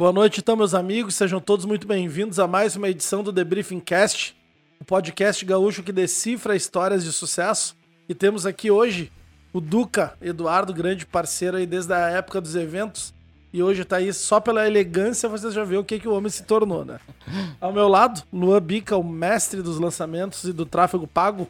Boa noite, então, meus amigos. Sejam todos muito bem-vindos a mais uma edição do The Briefing Cast, o podcast gaúcho que decifra histórias de sucesso. E temos aqui hoje o Duca Eduardo, grande parceiro aí desde a época dos eventos. E hoje tá aí só pela elegância, vocês já vê o que, que o homem se tornou, né? Ao meu lado, Luan Bica, o mestre dos lançamentos e do tráfego pago.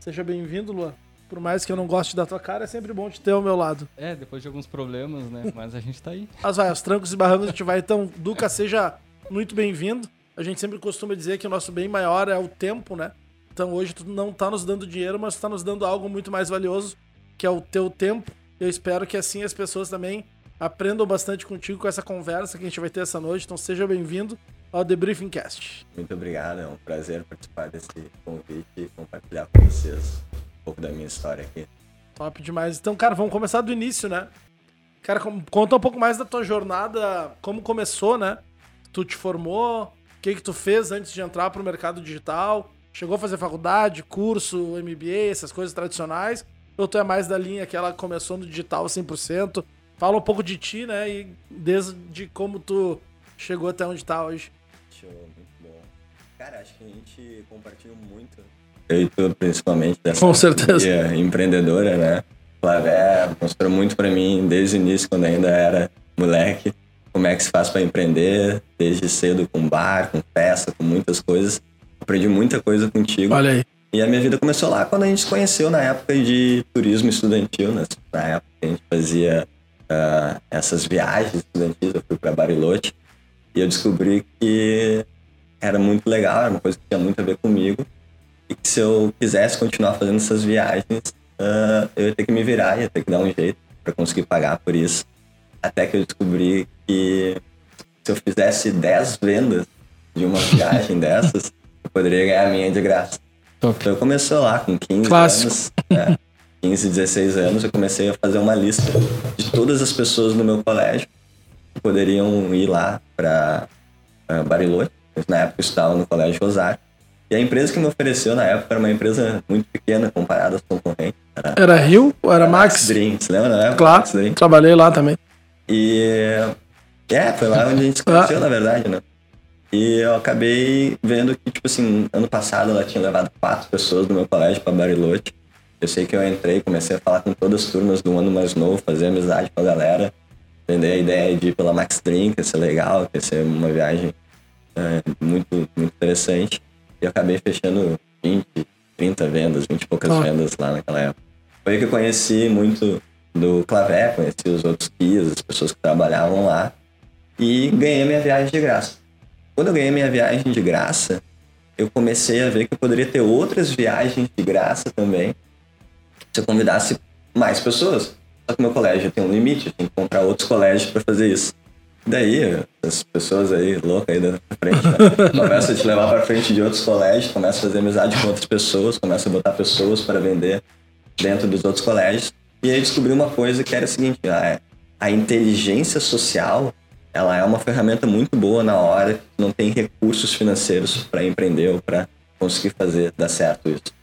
Seja bem-vindo, Luan. Por mais que eu não goste da tua cara, é sempre bom te ter ao meu lado. É, depois de alguns problemas, né? Mas a gente tá aí. Mas vai, os trancos e barrancos a gente vai. Então, Duca, seja muito bem-vindo. A gente sempre costuma dizer que o nosso bem maior é o tempo, né? Então hoje tu não tá nos dando dinheiro, mas tu tá nos dando algo muito mais valioso, que é o teu tempo. Eu espero que assim as pessoas também aprendam bastante contigo com essa conversa que a gente vai ter essa noite. Então seja bem-vindo ao The Briefing Cast. Muito obrigado, é um prazer participar desse convite e compartilhar com vocês pouco da minha história aqui. Top demais. Então, cara, vamos começar do início, né? Cara, conta um pouco mais da tua jornada, como começou, né? Tu te formou, o que que tu fez antes de entrar pro mercado digital? Chegou a fazer faculdade, curso, MBA, essas coisas tradicionais? Ou tu é mais da linha que ela começou no digital 100%? Fala um pouco de ti, né? E desde como tu chegou até onde tá hoje. Show, muito bom. Cara, acho que a gente compartilha muito eu e tu, principalmente, dessa Com certeza. empreendedora, né? Flavé mostrou muito para mim desde o início, quando ainda era moleque, como é que se faz para empreender, desde cedo com bar, com festa, com muitas coisas. Aprendi muita coisa contigo. Olha aí. E a minha vida começou lá quando a gente se conheceu na época de turismo estudantil, né? Na época que a gente fazia uh, essas viagens estudantis, eu fui para Bariloche e eu descobri que era muito legal, era uma coisa que tinha muito a ver comigo e que se eu quisesse continuar fazendo essas viagens, uh, eu ia ter que me virar, ia ter que dar um jeito para conseguir pagar por isso. Até que eu descobri que se eu fizesse 10 vendas de uma viagem dessas, eu poderia ganhar a minha de graça. Top. Então começou lá com 15 Clássico. anos. Né, 15, 16 anos, eu comecei a fazer uma lista de todas as pessoas no meu colégio que poderiam ir lá para uh, Bariloche. Na época eu estava no Colégio Rosário. E a empresa que me ofereceu na época era uma empresa muito pequena comparada aos concorrentes. Era, era Rio ou era, era Max? Max Dream, você lembra na época? Claro, trabalhei lá também. E é, foi lá onde a gente se conheceu, ah. na verdade, né? E eu acabei vendo que, tipo assim, ano passado ela tinha levado quatro pessoas do meu colégio para Bariloche. Eu sei que eu entrei, comecei a falar com todas as turmas do ano mais novo, fazer amizade com a galera, entender a ideia de ir pela Max Dream, que ia ser legal, que ia ser uma viagem é, muito, muito interessante. E eu acabei fechando 20, 30 vendas, 20 e poucas ah. vendas lá naquela época. Foi aí que eu conheci muito do Clavé, conheci os outros guias, as pessoas que trabalhavam lá. E ganhei minha viagem de graça. Quando eu ganhei minha viagem de graça, eu comecei a ver que eu poderia ter outras viagens de graça também se eu convidasse mais pessoas. Só que meu colégio tem um limite, eu tenho que encontrar outros colégios para fazer isso. Daí, as pessoas aí, loucas aí da frente, né? começam a te levar para frente de outros colégios, começa a fazer amizade com outras pessoas, começa a botar pessoas para vender dentro dos outros colégios. E aí descobri uma coisa que era o seguinte, a, a inteligência social, ela é uma ferramenta muito boa na hora que não tem recursos financeiros para empreender ou para conseguir fazer dar certo isso.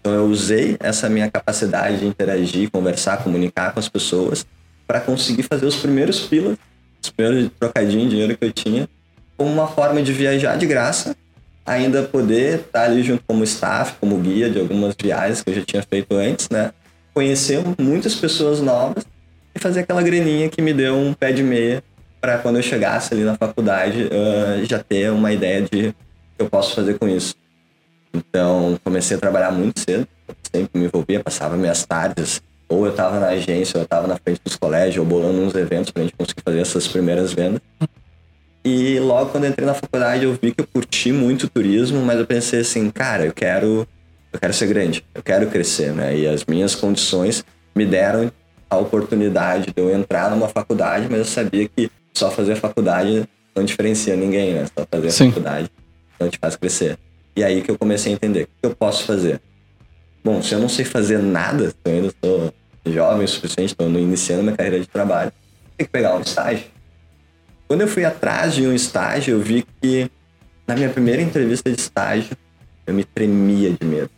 Então eu usei essa minha capacidade de interagir, conversar, comunicar com as pessoas para conseguir fazer os primeiros pilas os primeiros trocadinhos de dinheiro que eu tinha, como uma forma de viajar de graça, ainda poder estar ali junto como staff, como guia de algumas viagens que eu já tinha feito antes, né? Conhecer muitas pessoas novas e fazer aquela graninha que me deu um pé de meia para quando eu chegasse ali na faculdade uh, já ter uma ideia de que eu posso fazer com isso. Então, comecei a trabalhar muito cedo, sempre me envolvia, passava minhas tardes ou eu estava na agência, ou eu estava na frente dos colégios, ou bolando uns eventos para a gente conseguir fazer essas primeiras vendas. E logo quando entrei na faculdade, eu vi que eu curti muito turismo, mas eu pensei assim, cara, eu quero, eu quero ser grande, eu quero crescer, né? E as minhas condições me deram a oportunidade de eu entrar numa faculdade, mas eu sabia que só fazer faculdade não diferencia ninguém, né? Só fazer Sim. faculdade não te faz crescer. E aí que eu comecei a entender o que eu posso fazer. Bom, se eu não sei fazer nada, eu ainda estou jovem o suficiente, estou iniciando minha carreira de trabalho, tem que pegar um estágio. Quando eu fui atrás de um estágio, eu vi que na minha primeira entrevista de estágio, eu me tremia de medo.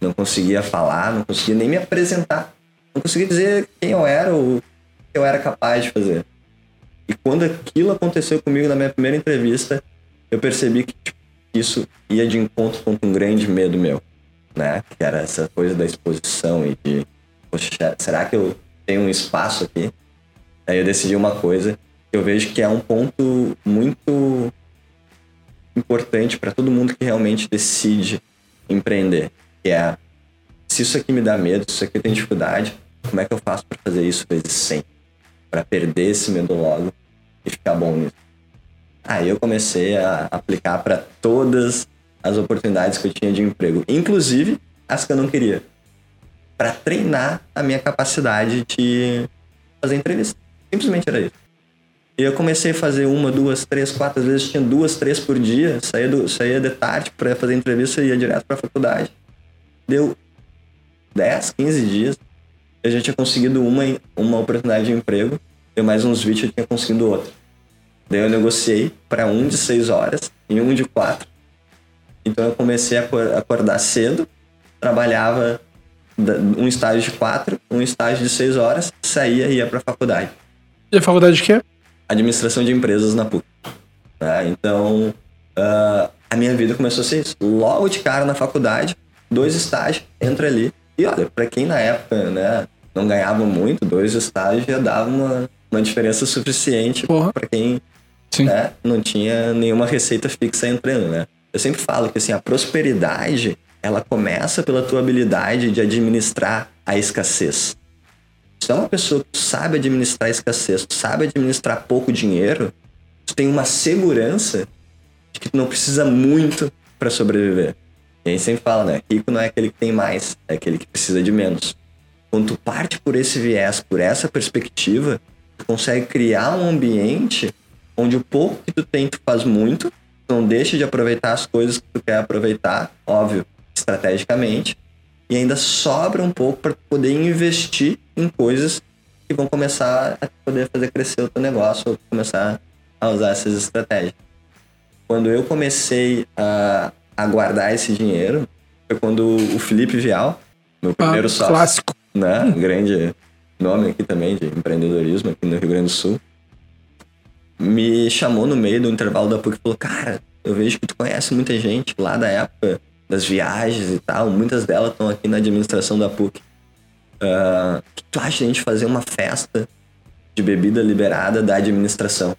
Não conseguia falar, não conseguia nem me apresentar. Não conseguia dizer quem eu era ou o que eu era capaz de fazer. E quando aquilo aconteceu comigo na minha primeira entrevista, eu percebi que tipo, isso ia de encontro com um grande medo meu, né? Que era essa coisa da exposição e de, poxa, será que eu tenho um espaço aqui? Aí eu decidi uma coisa que eu vejo que é um ponto muito importante para todo mundo que realmente decide empreender, que é se isso aqui me dá medo, se isso aqui tem dificuldade, como é que eu faço para fazer isso vezes 100? Para perder esse medo logo e ficar bom nisso. Aí eu comecei a aplicar para todas as oportunidades que eu tinha de emprego, inclusive as que eu não queria, para treinar a minha capacidade de fazer entrevista. Simplesmente era isso. E eu comecei a fazer uma, duas, três, quatro, às vezes tinha duas, três por dia, saía, do, saía de tarde para fazer entrevista e ia direto para a faculdade. Deu 10, 15 dias, eu já tinha conseguido uma, uma oportunidade de emprego, e mais uns 20 eu tinha conseguido outra. Daí eu negociei para um de 6 horas e um de 4. Então eu comecei a acordar cedo, trabalhava um estágio de 4, um estágio de 6 horas, saía e ia para a faculdade. E a faculdade de quê? Administração de empresas na PUC. Né? Então, uh, a minha vida começou a ser isso. Logo de cara na faculdade, dois estágios, entra ali. E olha, para quem na época né, não ganhava muito, dois estágios já dava uma, uma diferença suficiente para quem né, não tinha nenhuma receita fixa entrando, né? Eu sempre falo que assim, a prosperidade ela começa pela tua habilidade de administrar a escassez. Se é uma pessoa que sabe administrar a escassez, sabe administrar pouco dinheiro, tu tem uma segurança de que tu não precisa muito para sobreviver. E a gente sempre fala, né? Rico não é aquele que tem mais, é aquele que precisa de menos. Quando tu parte por esse viés, por essa perspectiva, tu consegue criar um ambiente onde o pouco que tu tem, tu faz muito, tu não deixa de aproveitar as coisas que tu quer aproveitar, óbvio, estrategicamente, e ainda sobra um pouco para poder investir em coisas que vão começar a poder fazer crescer o teu negócio ou começar a usar essas estratégias. Quando eu comecei a, a guardar esse dinheiro, foi quando o Felipe Vial, meu primeiro ah, sócio, clássico. né, grande nome aqui também de empreendedorismo aqui no Rio Grande do Sul, me chamou no meio do intervalo da PUC e falou: Cara, eu vejo que tu conhece muita gente lá da época das viagens e tal, muitas delas estão aqui na administração da PUC. Uh, o que tu acha de a gente fazer uma festa de bebida liberada da administração?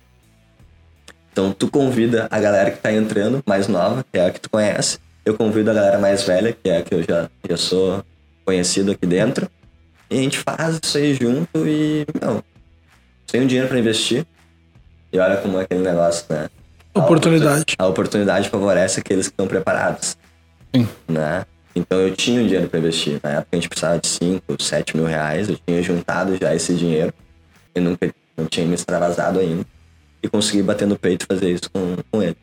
Então tu convida a galera que tá entrando, mais nova, que é a que tu conhece. Eu convido a galera mais velha, que é a que eu já, já sou conhecido aqui dentro. E a gente faz isso aí junto e, não, sem um dinheiro para investir. E olha como é aquele negócio, né? Oportunidade. A oportunidade favorece aqueles que estão preparados. Sim. Né? Então eu tinha um dinheiro para investir. Na época a gente precisava de 5, 7 mil reais. Eu tinha juntado já esse dinheiro. E nunca não tinha me extravasado ainda. E consegui bater no peito fazer isso com, com ele.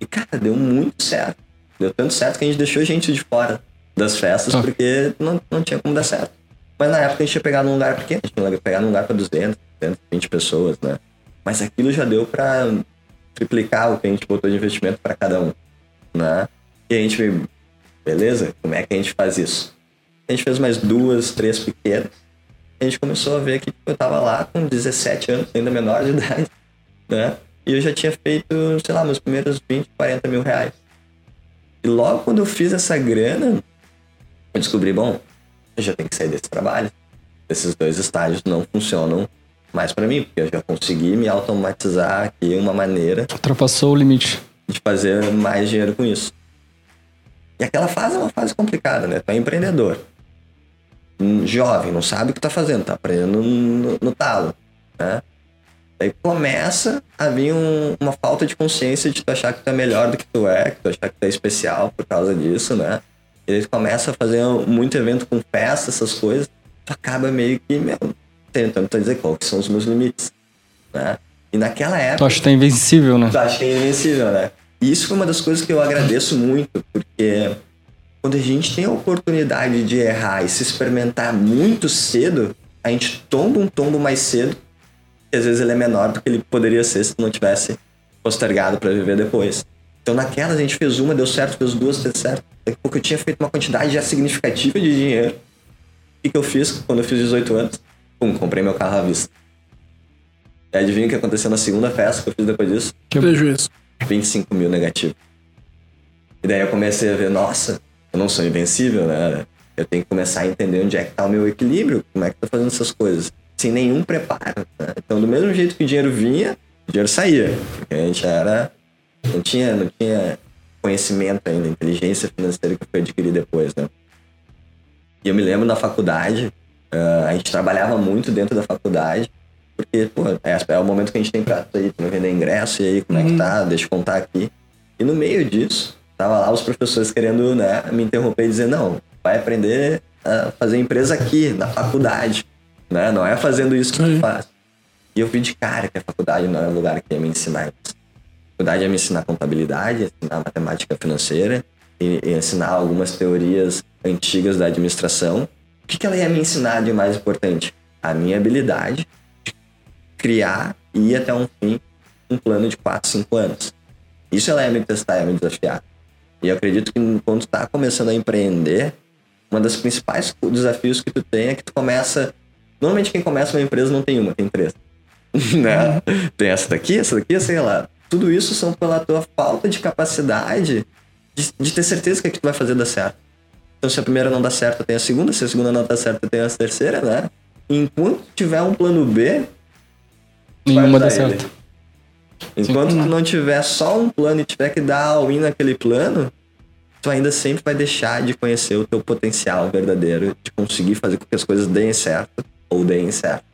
E, cara, deu muito certo. Deu tanto certo que a gente deixou gente de fora das festas ah. porque não, não tinha como dar certo. Mas na época a gente ia pegar num lugar pequeno. A gente ia pegar num lugar para 200, 220 pessoas, né? Mas aquilo já deu para triplicar o que a gente botou de investimento para cada um, né? E a gente Beleza? Como é que a gente faz isso? A gente fez mais duas, três pequenas. A gente começou a ver que tipo, eu tava lá com 17 anos, ainda menor de idade, né? E eu já tinha feito, sei lá, meus primeiros 20, 40 mil reais. E logo quando eu fiz essa grana, eu descobri, bom, eu já tenho que sair desse trabalho. Esses dois estágios não funcionam mais para mim, porque eu já consegui me automatizar aqui uma maneira. Ultrapassou o limite. De fazer mais dinheiro com isso. E aquela fase é uma fase complicada, né? Tu é empreendedor. Jovem, não sabe o que tá fazendo, tá aprendendo no, no talo, né? Aí começa a vir um, uma falta de consciência de tu achar que tu é melhor do que tu é, que tu achar que tu é especial por causa disso, né? E aí tu começa a fazer muito evento com festa, essas coisas, tu acaba meio que, meu, tentando dizer quais são os meus limites, né? E naquela época... Tu acha que tá invencível, né? Tu acha que é invencível, né? E isso foi uma das coisas que eu agradeço muito, porque quando a gente tem a oportunidade de errar e se experimentar muito cedo, a gente tomba um tombo mais cedo, e às vezes ele é menor do que ele poderia ser se não tivesse postergado para viver depois. Então naquela a gente fez uma, deu certo, fez duas, deu certo. Daqui a pouco eu tinha feito uma quantidade já significativa de dinheiro. O que, que eu fiz quando eu fiz 18 anos? Pum, comprei meu carro à vista. E adivinha o que aconteceu na segunda festa que eu fiz depois disso? Prejuízo. 25 mil negativo. E daí eu comecei a ver, nossa, eu não sou invencível, né? Eu tenho que começar a entender onde é que tá o meu equilíbrio, como é que eu tô fazendo essas coisas. Sem nenhum preparo. Né? Então, do mesmo jeito que o dinheiro vinha, o dinheiro saía. Porque a gente era. Não tinha, não tinha conhecimento ainda, inteligência financeira que foi adquirir depois, né? E eu me lembro na faculdade, uh, a gente trabalhava muito dentro da faculdade, porque, é, é o momento que a gente tem pra pra vender ingresso, e aí, como é que tá? Deixa eu contar aqui. E no meio disso, tava lá os professores querendo, né, me interromper e dizer, não, vai aprender a fazer empresa aqui, na faculdade, né? Não é fazendo isso que tu faz. E eu vi de cara que a faculdade não era o lugar que ia me ensinar isso. A faculdade ia me ensinar contabilidade, ensinar matemática financeira, e, e ensinar algumas teorias antigas da administração. O que, que ela ia me ensinar de mais importante? A minha habilidade de criar e ir até um fim um plano de 4, 5 anos. Isso ela ia me testar, ia me desafiar. E eu acredito que quando tu tá começando a empreender, uma das principais desafios que tu tem é que tu começa. Normalmente quem começa uma empresa não tem uma, tem três. né? Tem essa daqui, essa daqui, sei lá. Tudo isso são pela tua falta de capacidade de, de ter certeza que, é que tu vai fazer dar certo. Então, se a primeira não dá certo, tem a segunda. Se a segunda não dá certo, tem a terceira, né? Enquanto tiver um plano B, nenhuma dá certo. Enquanto tu não tiver só um plano e tiver que dar all-in naquele plano, tu ainda sempre vai deixar de conhecer o teu potencial verdadeiro de conseguir fazer com que as coisas deem certo ou deem certo.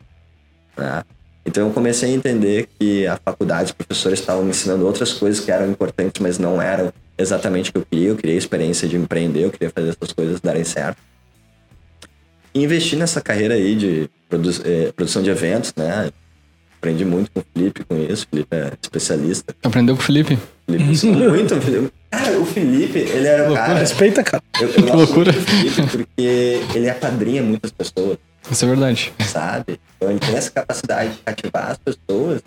Né? Então eu comecei a entender que a faculdade, os professores estavam me ensinando outras coisas que eram importantes, mas não eram exatamente o que eu queria. Eu queria a experiência de empreender, eu queria fazer essas coisas darem certo. E investi nessa carreira aí de produ eh, produção de eventos, né? Aprendi muito com o Felipe com isso. O Felipe é especialista. Aprendeu com o Felipe? Felipe muito. Cara, o Felipe, ele era o cara. Respeita, cara. Eu, eu que loucura. Felipe porque ele apadrinha muitas pessoas. Isso é verdade. Sabe? Então ele tem essa capacidade de cativar as pessoas.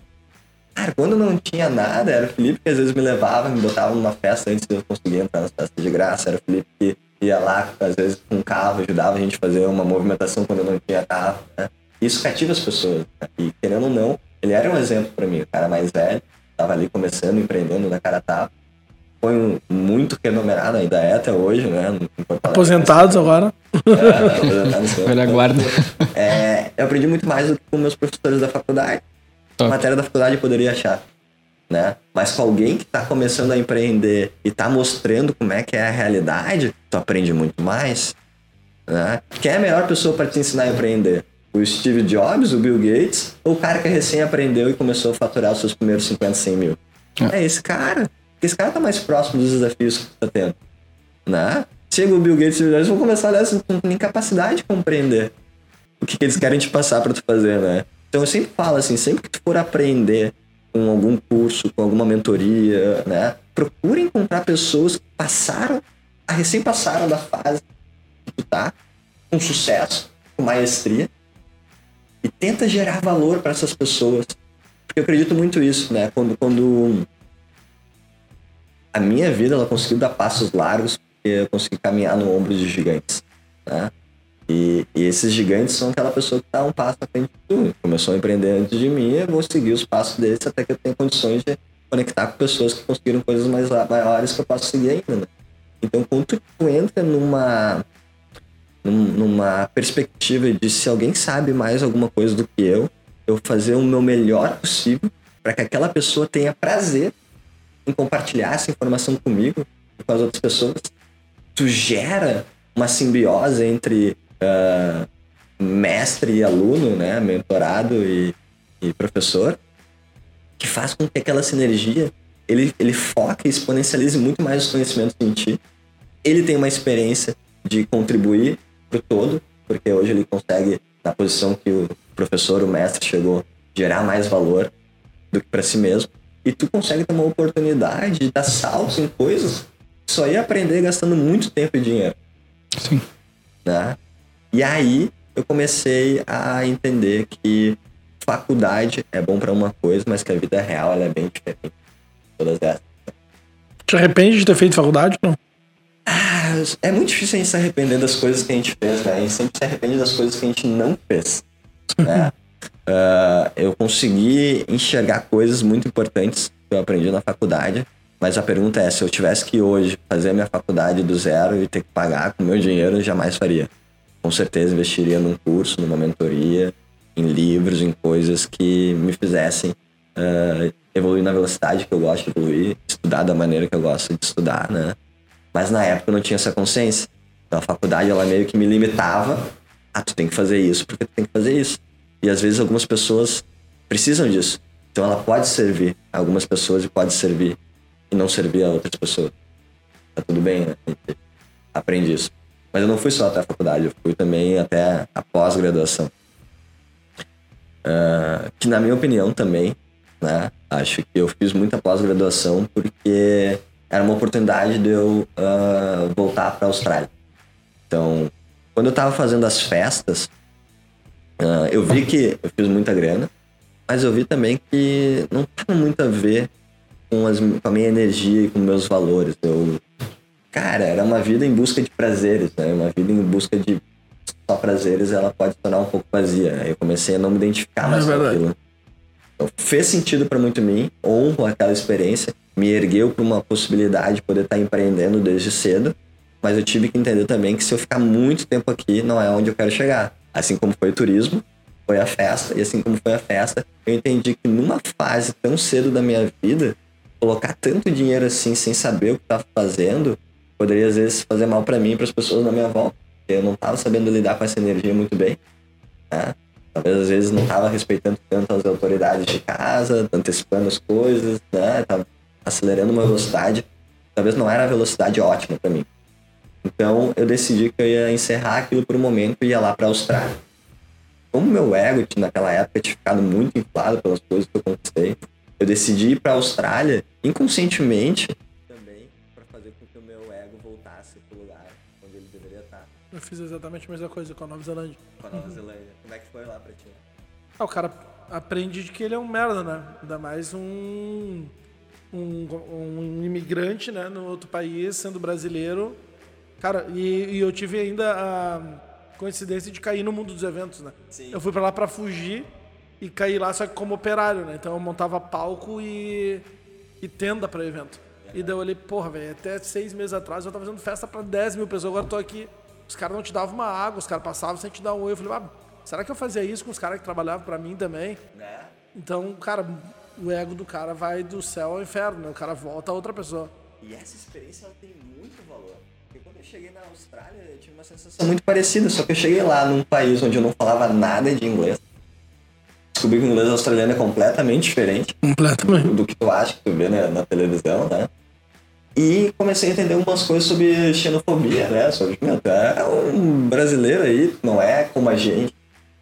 Cara, quando não tinha nada, era o Felipe que às vezes me levava, me botava numa festa antes de eu conseguir entrar nas festas de graça. Era o Felipe que ia lá, às vezes, com um carro, ajudava a gente a fazer uma movimentação quando não tinha carro. Né? Isso cativa as pessoas. Né? E querendo ou não, ele era um exemplo para mim. O cara mais velho, tava ali começando, empreendendo na cara tapa. Foi um, muito remunerado, ainda é até hoje, né? Aposentados agora. É, Velha guarda. É, eu aprendi muito mais do que com meus professores da faculdade. A matéria da faculdade eu poderia achar. Né? Mas com alguém que está começando a empreender e está mostrando como é que é a realidade, tu aprende muito mais. Né? Quem é a melhor pessoa para te ensinar a empreender? O Steve Jobs, o Bill Gates, ou o cara que recém aprendeu e começou a faturar os seus primeiros 50, 100 mil? É, é esse cara. Esse cara tá mais próximo dos desafios que tu tá tendo. Né? Chega o Bill Gates e eles vão começar a olhar assim, com incapacidade de compreender o que, que eles querem te passar para tu fazer, né? Então eu sempre falo assim, sempre que tu for aprender com algum curso, com alguma mentoria, né? Procure encontrar pessoas que passaram, a recém passaram da fase que tu tá, com sucesso, com maestria, e tenta gerar valor para essas pessoas. Porque eu acredito muito isso, né? Quando, quando a minha vida ela conseguiu dar passos largos, porque eu consegui caminhar no ombro de gigantes, né? E, e, esses gigantes são aquela pessoa que está um passo à frente de tudo. Começou a empreender antes de mim, eu vou seguir os passos deles até que eu tenha condições de conectar com pessoas que conseguiram coisas mais maiores que eu posso seguir ainda. Né? Então, quando tu entra numa, numa perspectiva de se alguém sabe mais alguma coisa do que eu, eu fazer o meu melhor possível para que aquela pessoa tenha prazer em compartilhar essa informação comigo e com as outras pessoas, tu gera uma simbiose entre uh, mestre e aluno, né, mentorado e, e, professor, que faz com que aquela sinergia ele, ele foque e exponencialize muito mais os conhecimentos em ti. Ele tem uma experiência de contribuir para o todo, porque hoje ele consegue, na posição que o professor, o mestre chegou, gerar mais valor do que para si mesmo. E tu consegue ter uma oportunidade de dar saltos em coisas que só ia aprender gastando muito tempo e dinheiro. Sim. Né? E aí eu comecei a entender que faculdade é bom para uma coisa, mas que a vida real ela é bem diferente. Todas essas. Te arrepende de ter feito faculdade, não? Ah, é muito difícil a gente se arrepender das coisas que a gente fez, né? A gente sempre se arrepende das coisas que a gente não fez. Né? uh, eu consegui enxergar coisas muito importantes que eu aprendi na faculdade. Mas a pergunta é: se eu tivesse que hoje fazer a minha faculdade do zero e ter que pagar com meu dinheiro, eu jamais faria. Com certeza investiria num curso, numa mentoria, em livros, em coisas que me fizessem uh, evoluir na velocidade que eu gosto de evoluir, estudar da maneira que eu gosto de estudar, né? Mas na época eu não tinha essa consciência. Então a faculdade ela meio que me limitava. Ah, tu tem que fazer isso porque tu tem que fazer isso. E às vezes algumas pessoas precisam disso. Então ela pode servir a algumas pessoas e pode servir e não servir a outras pessoas. Tá tudo bem, né? Aprende isso. Mas eu não fui só até a faculdade, eu fui também até a pós-graduação. Uh, que na minha opinião também, né? Acho que eu fiz muita pós-graduação porque era uma oportunidade de eu uh, voltar para a Austrália. Então, quando eu estava fazendo as festas, uh, eu vi que eu fiz muita grana, mas eu vi também que não tinha muito a ver com, as, com a minha energia e com meus valores. Eu, cara, era uma vida em busca de prazeres, né? Uma vida em busca de só prazeres, ela pode tornar um pouco vazia. Aí eu comecei a não me identificar mais é com aquilo. Então, fez sentido para muito mim, honro aquela experiência, me ergueu para uma possibilidade de poder estar tá empreendendo desde cedo, mas eu tive que entender também que se eu ficar muito tempo aqui, não é onde eu quero chegar. Assim como foi o turismo, foi a festa, e assim como foi a festa, eu entendi que numa fase tão cedo da minha vida, colocar tanto dinheiro assim sem saber o que estava fazendo, poderia às vezes fazer mal para mim e para as pessoas na minha volta. Eu não estava sabendo lidar com essa energia muito bem. Né? Talvez às vezes não estava respeitando tanto as autoridades de casa, antecipando as coisas, né? Tava acelerando uma velocidade, talvez não era a velocidade ótima para mim. Então eu decidi que eu ia encerrar aquilo por um momento e ia lá para a Austrália. Como meu ego naquela época tinha ficado muito inflado pelas coisas que eu conquistei, eu decidi ir para a Austrália inconscientemente também para fazer com que o meu ego voltasse para o lugar onde ele deveria estar. Eu fiz exatamente a mesma coisa com a Nova Zelândia. Com a Nova Zelândia. Como é que foi lá pra ti? Ah, o cara aprende de que ele é um merda, né? Ainda mais um, um, um imigrante, né? No outro país, sendo brasileiro. Cara, e, e, eu tive ainda a coincidência de cair no mundo dos eventos, né? Sim. Eu fui pra lá pra fugir e caí lá só que como operário, né? Então eu montava palco e, e tenda pra evento. E daí eu olhei, porra, velho, até seis meses atrás eu tava fazendo festa pra 10 mil pessoas, agora eu tô aqui. Os caras não te davam uma água, os caras passavam sem te dar um oi. Eu falei, ah, Será que eu fazia isso com os caras que trabalhavam para mim também? Né? Então, cara, o ego do cara vai do céu ao inferno, né? O cara volta a outra pessoa. E essa experiência ela tem muito valor. Porque quando eu cheguei na Austrália, eu tive uma sensação muito parecida, só que eu cheguei lá num país onde eu não falava nada de inglês. Descobri que o inglês australiano é completamente diferente. Completamente. Do, que tu acha que tu vê né, na televisão, né? E comecei a entender umas coisas sobre xenofobia, né? Sobre, meu, tu é um brasileiro aí, não é como a gente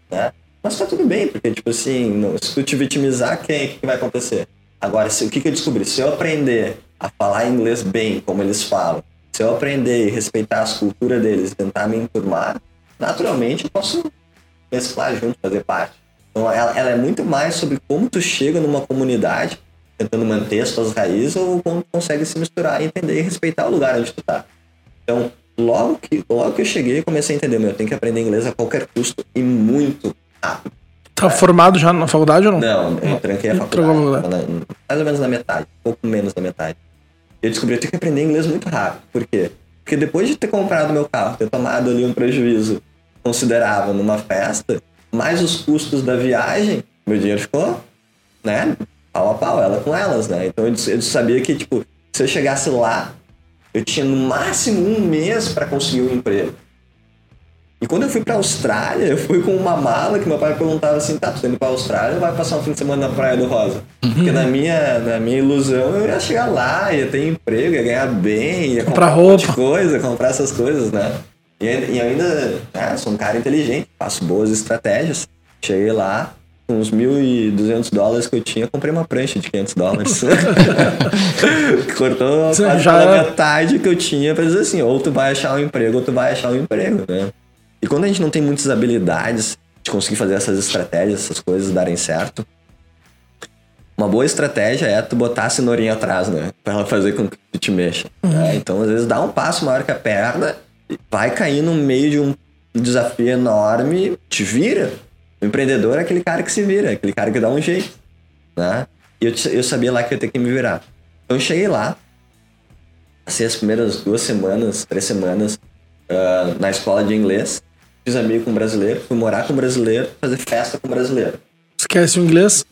né? Mas tá tudo bem, porque, tipo assim, se tu te vitimizar, quem? Que, vai acontecer? Agora, se, o que, que eu descobri? Se eu aprender a falar inglês bem, como eles falam, se eu aprender e respeitar as culturas deles tentar me enturmar, naturalmente eu posso mesclar junto, fazer parte. Então, ela, ela, é muito mais sobre como tu chega numa comunidade, tentando manter as tuas raízes, ou tu consegue se misturar, entender e respeitar o lugar onde tu tá. Então, logo que, logo que eu cheguei, comecei a entender, meu, eu tenho que aprender inglês a qualquer custo e muito. Tá formado já na faculdade ou não? Não, eu tranquei a faculdade. mais ou menos na metade, um pouco menos da metade. Eu descobri que eu tenho que aprender inglês muito rápido. Por quê? Porque depois de ter comprado meu carro, ter tomado ali um prejuízo considerável numa festa, mais os custos da viagem, meu dinheiro ficou, né, pau a pau, ela com elas, né? Então eu, eu sabia que, tipo, se eu chegasse lá eu tinha no máximo um mês para conseguir um emprego. E quando eu fui pra Austrália, eu fui com uma mala que meu pai perguntava assim: tá, tu tá indo pra Austrália ou vai passar um fim de semana na Praia do Rosa? Porque na minha, na minha ilusão eu ia chegar lá, ia ter emprego, ia ganhar bem, ia comprar, comprar roupa. um monte de coisa, comprar essas coisas, né? E, e ainda, ah, sou um cara inteligente, faço boas estratégias. Cheguei lá, com uns 1.200 dólares que eu tinha, comprei uma prancha de 500 dólares. Cortou quase já... pela metade que eu tinha pra dizer assim, ou tu vai achar um emprego, ou tu vai achar um emprego, né? E quando a gente não tem muitas habilidades de conseguir fazer essas estratégias, essas coisas darem certo, uma boa estratégia é tu botar a cenourinha atrás, né? Pra ela fazer com que tu te mexa. Uhum. Né? Então, às vezes, dá um passo maior que a perna, vai cair no meio de um desafio enorme, te vira O empreendedor é aquele cara que se vira, é aquele cara que dá um jeito, né? E eu, eu sabia lá que eu ia ter que me virar. Então eu cheguei lá, passei as primeiras duas semanas, três semanas uh, na escola de inglês, fiz amigo com um brasileiro, fui morar com um brasileiro, fazer festa com um brasileiro. Esquece o inglês?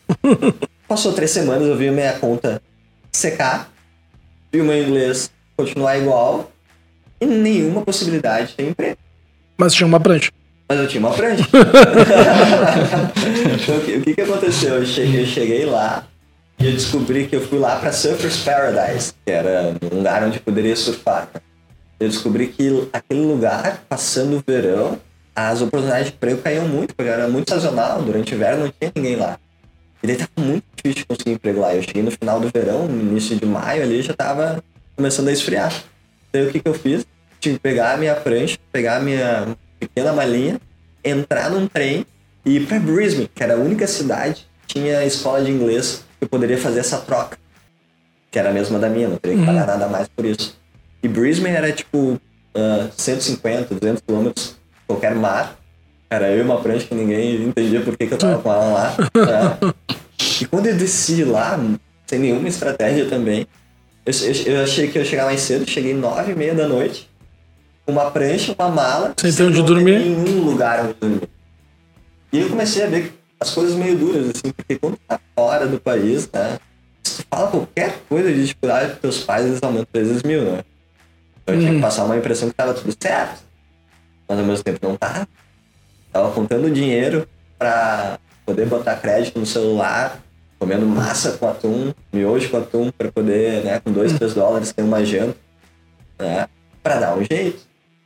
Passou três semanas, eu vi minha conta secar, vi o meu inglês continuar igual e nenhuma possibilidade de ter emprego. Mas tinha uma prancha. Mas eu tinha uma prancha. então, o, que, o que, que aconteceu? Eu cheguei, eu cheguei lá e eu descobri que eu fui lá para Surfers Paradise, que era um lugar onde poderia surfar. Eu descobri que aquele lugar, passando o verão, as oportunidades de emprego caíam muito, porque era muito sazonal. Durante o inverno não tinha ninguém lá. E daí tava muito difícil conseguir emprego lá. Eu cheguei no final do verão, no início de maio ali, já tava começando a esfriar. Daí o que que eu fiz? Tive que pegar a minha prancha, pegar a minha pequena malinha, entrar num trem e ir pra Brisbane, que era a única cidade que tinha escola de inglês que eu poderia fazer essa troca. Que era a mesma da minha, não teria que pagar uhum. nada mais por isso. E Brisbane era tipo uh, 150, 200 quilômetros qualquer mar. Era eu e uma prancha que ninguém entendia por que, que eu tava com ela lá. Né? E quando eu desci lá, sem nenhuma estratégia também, eu, eu, eu, achei que eu ia chegar mais cedo, cheguei nove e meia da noite, com uma prancha, uma mala, sem ter onde dormir. nenhum lugar onde dormir. E eu comecei a ver as coisas meio duras, assim, porque quando tá fora do país, né? Se tu fala qualquer coisa de dificuldade pros teus pais, eles aumentam vezes mil, né? Então eu tinha que uhum. passar uma impressão que tava tudo certo mas ao mesmo tempo não tá. Tava contando dinheiro para poder botar crédito no celular, comendo massa com atum, miojo com atum, para poder, né, com 2, 3 dólares ter uma janta, né, para dar um jeito.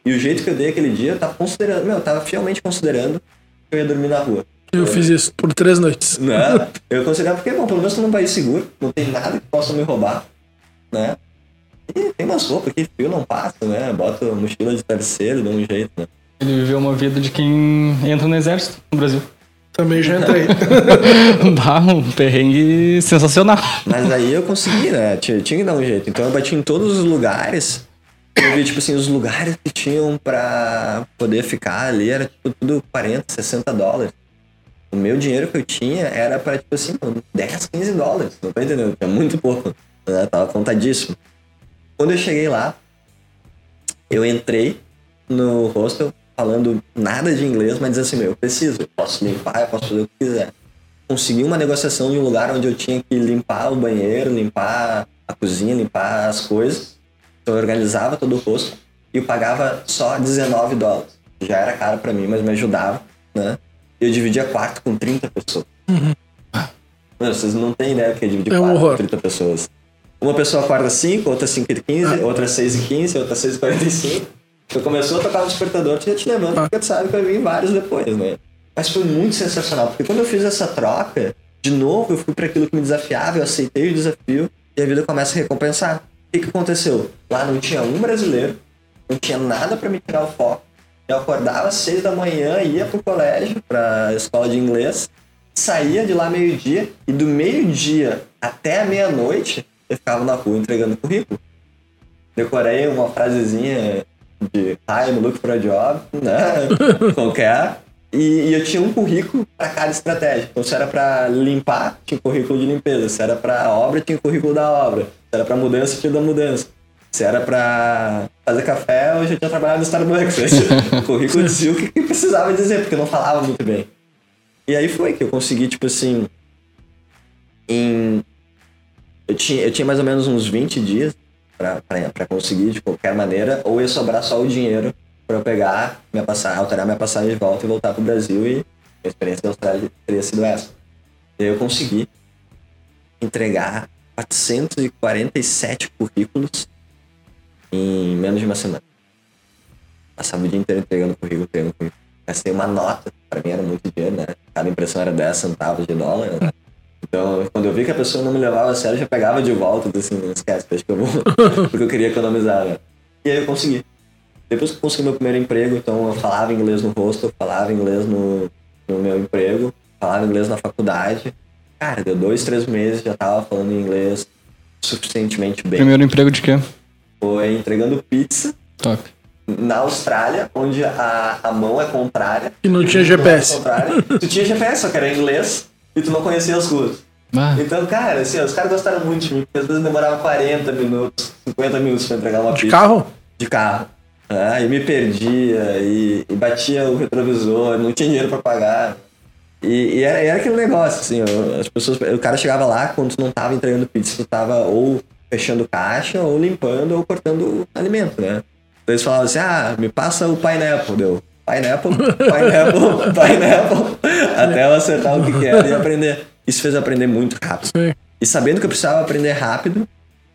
E o jeito que eu dei aquele dia, eu tava considerando, meu, eu tava fielmente considerando que eu ia dormir na rua. Eu, fiz isso por três noites. Não, eu considerava porque, bom, pelo menos tô num país seguro, não tem nada que possa me roubar, né? E tem umas roupas que fio não passa, né? Bota mochila de terceiro, dá um jeito, né? Ele viveu uma vida de quem entra no exército no Brasil. Também já entrei. bah, um perrengue sensacional. Mas aí eu consegui, né? Tinha, tinha que dar um jeito. Então eu bati em todos os lugares. Eu vi, tipo assim, os lugares que tinham pra poder ficar ali era tipo tudo 40, 60 dólares. O meu dinheiro que eu tinha era pra, tipo assim, 10, 15 dólares. Não tá entendendo? Tinha muito pouco. Né? Tava contadíssimo. Quando eu cheguei lá, eu entrei no hostel falando nada de inglês, mas dizendo assim, meu, eu preciso, eu posso limpar, eu posso fazer o que quiser. Consegui uma negociação de um lugar onde eu tinha que limpar o banheiro, limpar a cozinha, limpar as coisas. Então eu organizava todo o hostel e eu pagava só 19 dólares. Já era caro para mim, mas me ajudava, né? Eu dividia quarto com 30 pessoas. Uhum. Mano, vocês não têm ideia do que é dividir é quarto com 30 pessoas. Uma pessoa acorda 5, outra 5 e 15, ah. outra 6 e 15, outra 6 e 45. Tu começou a tocar no despertador, tu já te levanta, ah. porque tu sabe que vai vir vários depois, né? Mas foi muito sensacional, porque quando eu fiz essa troca, de novo eu fui para aquilo que me desafiava, eu aceitei o desafio e a vida começa a recompensar. O que, que aconteceu? Lá não tinha um brasileiro, não tinha nada para me tirar o foco. Eu acordava às seis da manhã, ia pro colégio, pra escola de inglês, saía de lá meio-dia e do meio-dia até a meia-noite eu ficava na rua entregando currículo. Decorei uma frasezinha de I'm looking for a job, né? Qualquer. E, e, eu tinha um currículo para cada estratégia. Então, se era para limpar, tinha um currículo de limpeza. Se era para obra, tinha um currículo da obra. Se era para mudança, tinha da mudança. Se era para fazer café, eu já tinha trabalhado no Starbucks. o currículo dizia o que precisava dizer, porque eu não falava muito bem. E aí foi que eu consegui, tipo assim, em... Eu tinha, eu tinha mais ou menos uns 20 dias para conseguir de qualquer maneira, ou ia sobrar só o dinheiro para eu pegar, minha passagem, alterar minha passagem de volta e voltar para o Brasil e a experiência da Austrália teria sido essa. E aí eu consegui entregar 447 currículos em menos de uma semana. Passava o dia inteiro entregando currículo, entregando currículo. Gastei uma nota, para mim era muito dinheiro, né? Cada impressão era 10 centavos de dólar, né? Então, quando eu vi que a pessoa não me levava a sério, eu já pegava de volta, assim, não esquece, deixa que eu vou. porque eu queria economizar, né? E aí eu consegui. Depois que eu consegui meu primeiro emprego, então eu falava inglês no rosto, falava inglês no, no meu emprego, falava inglês na faculdade. Cara, deu dois, três meses, já tava falando inglês suficientemente bem. Primeiro emprego de quê? Foi entregando pizza. Top. na Austrália, onde a, a mão é contrária. E não tinha GPS. Contrária. tu tinha GPS, só que era inglês, e tu não conhecia as ruas. Ah, Então, cara, assim, os caras gostaram muito de mim, porque às vezes demorava 40 minutos, 50 minutos pra entregar uma De pizza carro? de carro. Ah, e me perdia, e, e batia o retrovisor, não tinha dinheiro pra pagar. E, e era, era aquele negócio, assim, ó, as pessoas, o cara chegava lá quando tu não tava entregando pizza, tu tava ou fechando caixa, ou limpando, ou cortando alimento, né? Então eles falavam assim, ah, me passa o pineapple, deu. Pineapple, pineapple, pineapple, até eu acertar o que que era e aprender. Isso fez eu aprender muito rápido. Sim. E sabendo que eu precisava aprender rápido,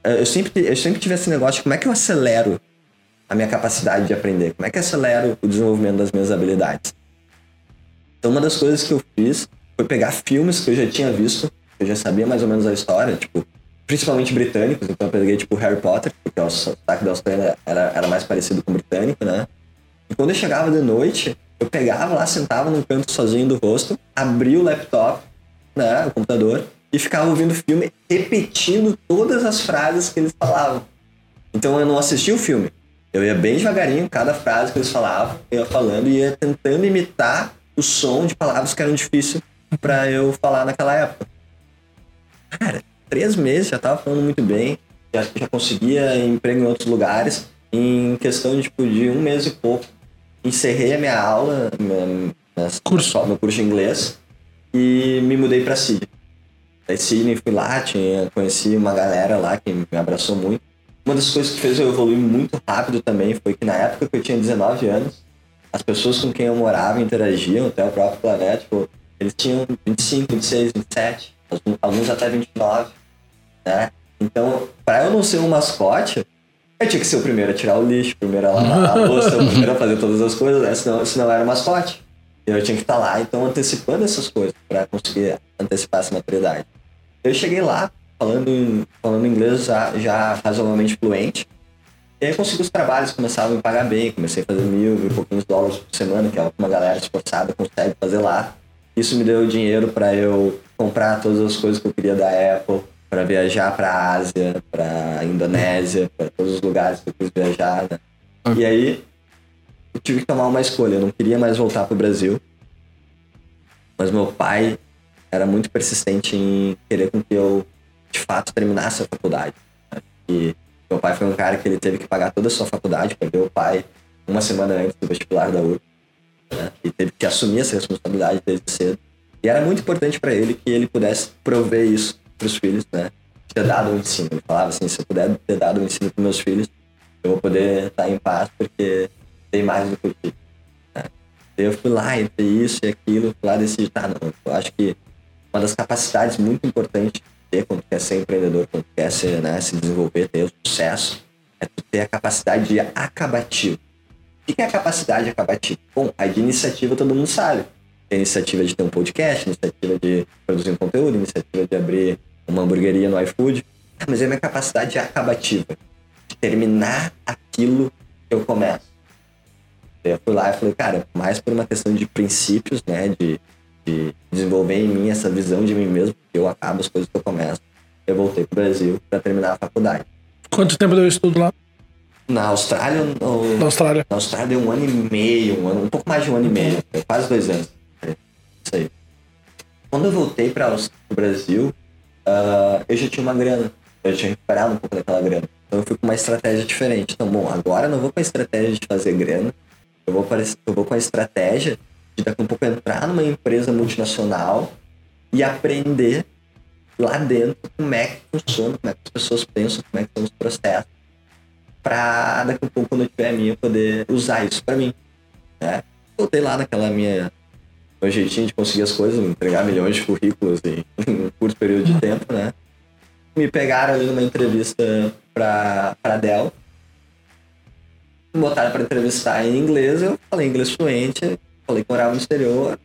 eh, eu sempre, eu sempre tive esse negócio de como é que eu acelero a minha capacidade de aprender, como é que eu acelero o desenvolvimento das minhas habilidades. Então, uma das coisas que eu fiz foi pegar filmes que eu já tinha visto, que eu já sabia mais ou menos a história, tipo, principalmente britânicos, então eu peguei, tipo, Harry Potter, porque o sotaque da Austrália era, era mais parecido com o britânico, né? E quando eu chegava de noite, eu pegava lá, sentava num canto sozinho do rosto, abria o laptop, né, o computador, e ficava ouvindo o filme, repetindo todas as frases que eles falavam. Então eu não assistia o filme. Eu ia bem devagarinho, cada frase que eles falavam, eu ia falando e ia tentando imitar o som de palavras que eram difíceis pra eu falar naquela época. Cara, três meses já tava falando muito bem, já, já conseguia emprego em outros lugares. Em questão tipo, de um mês e pouco, encerrei a minha aula, minha, minha, Curso. meu curso de inglês, e me mudei pra Sydney. Daí Sydney fui lá, tinha, conheci uma galera lá que me abraçou muito. Uma das coisas que fez eu evoluir muito rápido também foi que na época que eu tinha 19 anos, as pessoas com quem eu morava interagiam, até o próprio planeta, tipo, eles tinham 25, 26, 27, alguns- até 29, né? Então, pra eu não ser um mascote, eu tinha que ser o primeiro a tirar o lixo, o primeiro a lavar a louça, o primeiro a fazer todas as coisas, né? senão, senão eu era mascote. Eu tinha que estar lá, então antecipando essas coisas pra conseguir antecipar essa maturidade. Eu cheguei lá falando, falando inglês já, já razoavelmente fluente. E aí consegui os trabalhos, começavam a me pagar bem, comecei a fazer mil e pouquinhos dólares por semana, que é uma galera esforçada consegue fazer lá. Isso me deu dinheiro para eu comprar todas as coisas que eu queria da Apple, para viajar para a Ásia, para Indonésia, para todos os lugares que eu quis viajar. Né? E aí eu tive que tomar uma escolha. Eu não queria mais voltar pro Brasil, mas meu pai era muito persistente em querer com que eu de fato terminasse a faculdade. né? E meu pai foi um cara que ele teve que pagar toda a sua faculdade, perdeu o pai uma semana antes do vestibular da URB, né? E teve que assumir essa responsabilidade desde cedo. E era muito importante para ele que ele pudesse prover isso para os filhos, né? Ter dado o ensino. Ele falava assim, se eu puder ter dado o ensino para meus filhos, eu vou poder estar em paz porque tem mais do que eu tive. né? Eu fui lá entre isso e aquilo, fui lá decidi, tá, não, eu acho que uma das capacidades muito importantes ter quando quer ser empreendedor, quando quer ser, né, se desenvolver, ter sucesso, é ter a capacidade de acabativo. O que é a capacidade acabativa? Bom, a de iniciativa todo mundo sabe. Tem iniciativa de ter um podcast, iniciativa de produzir um conteúdo, iniciativa de abrir uma hamburgueria no iFood. Ah, Mas é a minha capacidade acabativa. De terminar aquilo que eu começo. Eu fui lá e falei, cara, mais por uma questão de princípios, né? De, de desenvolver em mim essa visão de mim mesmo, porque eu acabo as coisas que eu começo. Eu voltei pro Brasil para terminar a faculdade. Quanto tempo deu estudo lá? Na Austrália, no, Na Austrália. na Austrália deu um ano e meio, um, ano, um pouco mais de um ano e meio, quase dois anos. Isso aí. Quando eu voltei para o Brasil, ah, eu já tinha uma grana. Eu tinha recuperado um pouco daquela grana. Então eu fui com uma estratégia diferente. Então, bom, agora eu não vou com a estratégia de fazer grana. Eu vou, para, eu vou com a estratégia de daqui a um pouco entrar numa empresa multinacional e aprender lá dentro como é que funciona, como é que as pessoas pensam, como é que são os processos pra daqui a pouco, quando eu tiver a minha, poder usar isso pra mim. Né? Voltei lá naquela minha meu jeitinho de conseguir as coisas, entregar milhões de currículos em, em um curto período de tempo, né? Me pegaram ali numa entrevista pra, pra Dell. Me botaram pra entrevistar em inglês, eu falei inglês fluente, falei que morava no exterior.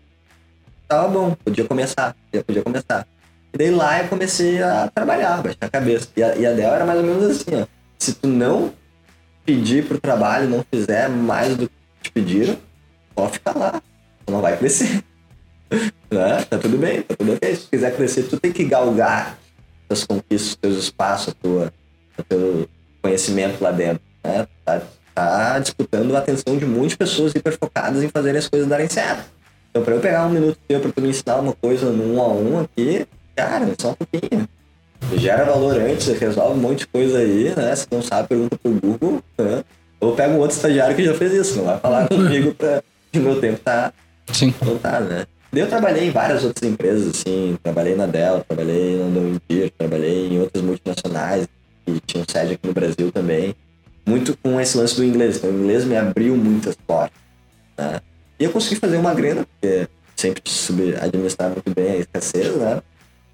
Tava bom, podia começar, já podia começar. E daí lá eu comecei a trabalhar, baixar a cabeça. E a, e a Dell era mais ou menos assim, ó. Se tu não pedir pro trabalho, não fizer mais do que te pediram, pode ficar lá. Tu não vai crescer. Né? Tá tudo bem, tá tudo ok. Se quiser crescer, tu tem que galgar tuas conquistas, teus espaços, a tua, o teu conhecimento lá dentro. Né? Tá, tá disputando a atenção de muitas pessoas hiperfocadas em fazerem as coisas darem certo. Então, para eu pegar um minuto teu para tu me ensinar uma coisa no um a um aqui, cara, só um pouquinho. Gera valor antes, resolve um monte de coisa aí, né? Se não sabe, pergunta pro Google. Né? Ou pega um outro estagiário que já fez isso, não vai falar comigo pra que meu tempo tá Sim. não tá, né? Eu trabalhei em várias outras empresas, assim, trabalhei na Dell, trabalhei na Noindir, trabalhei em outras multinacionais que tinham sede aqui no Brasil também. Muito com esse lance do inglês. Então, o inglês me abriu muitas portas. Né? E eu consegui fazer uma grana, porque sempre soube administrar muito bem a escassez, né?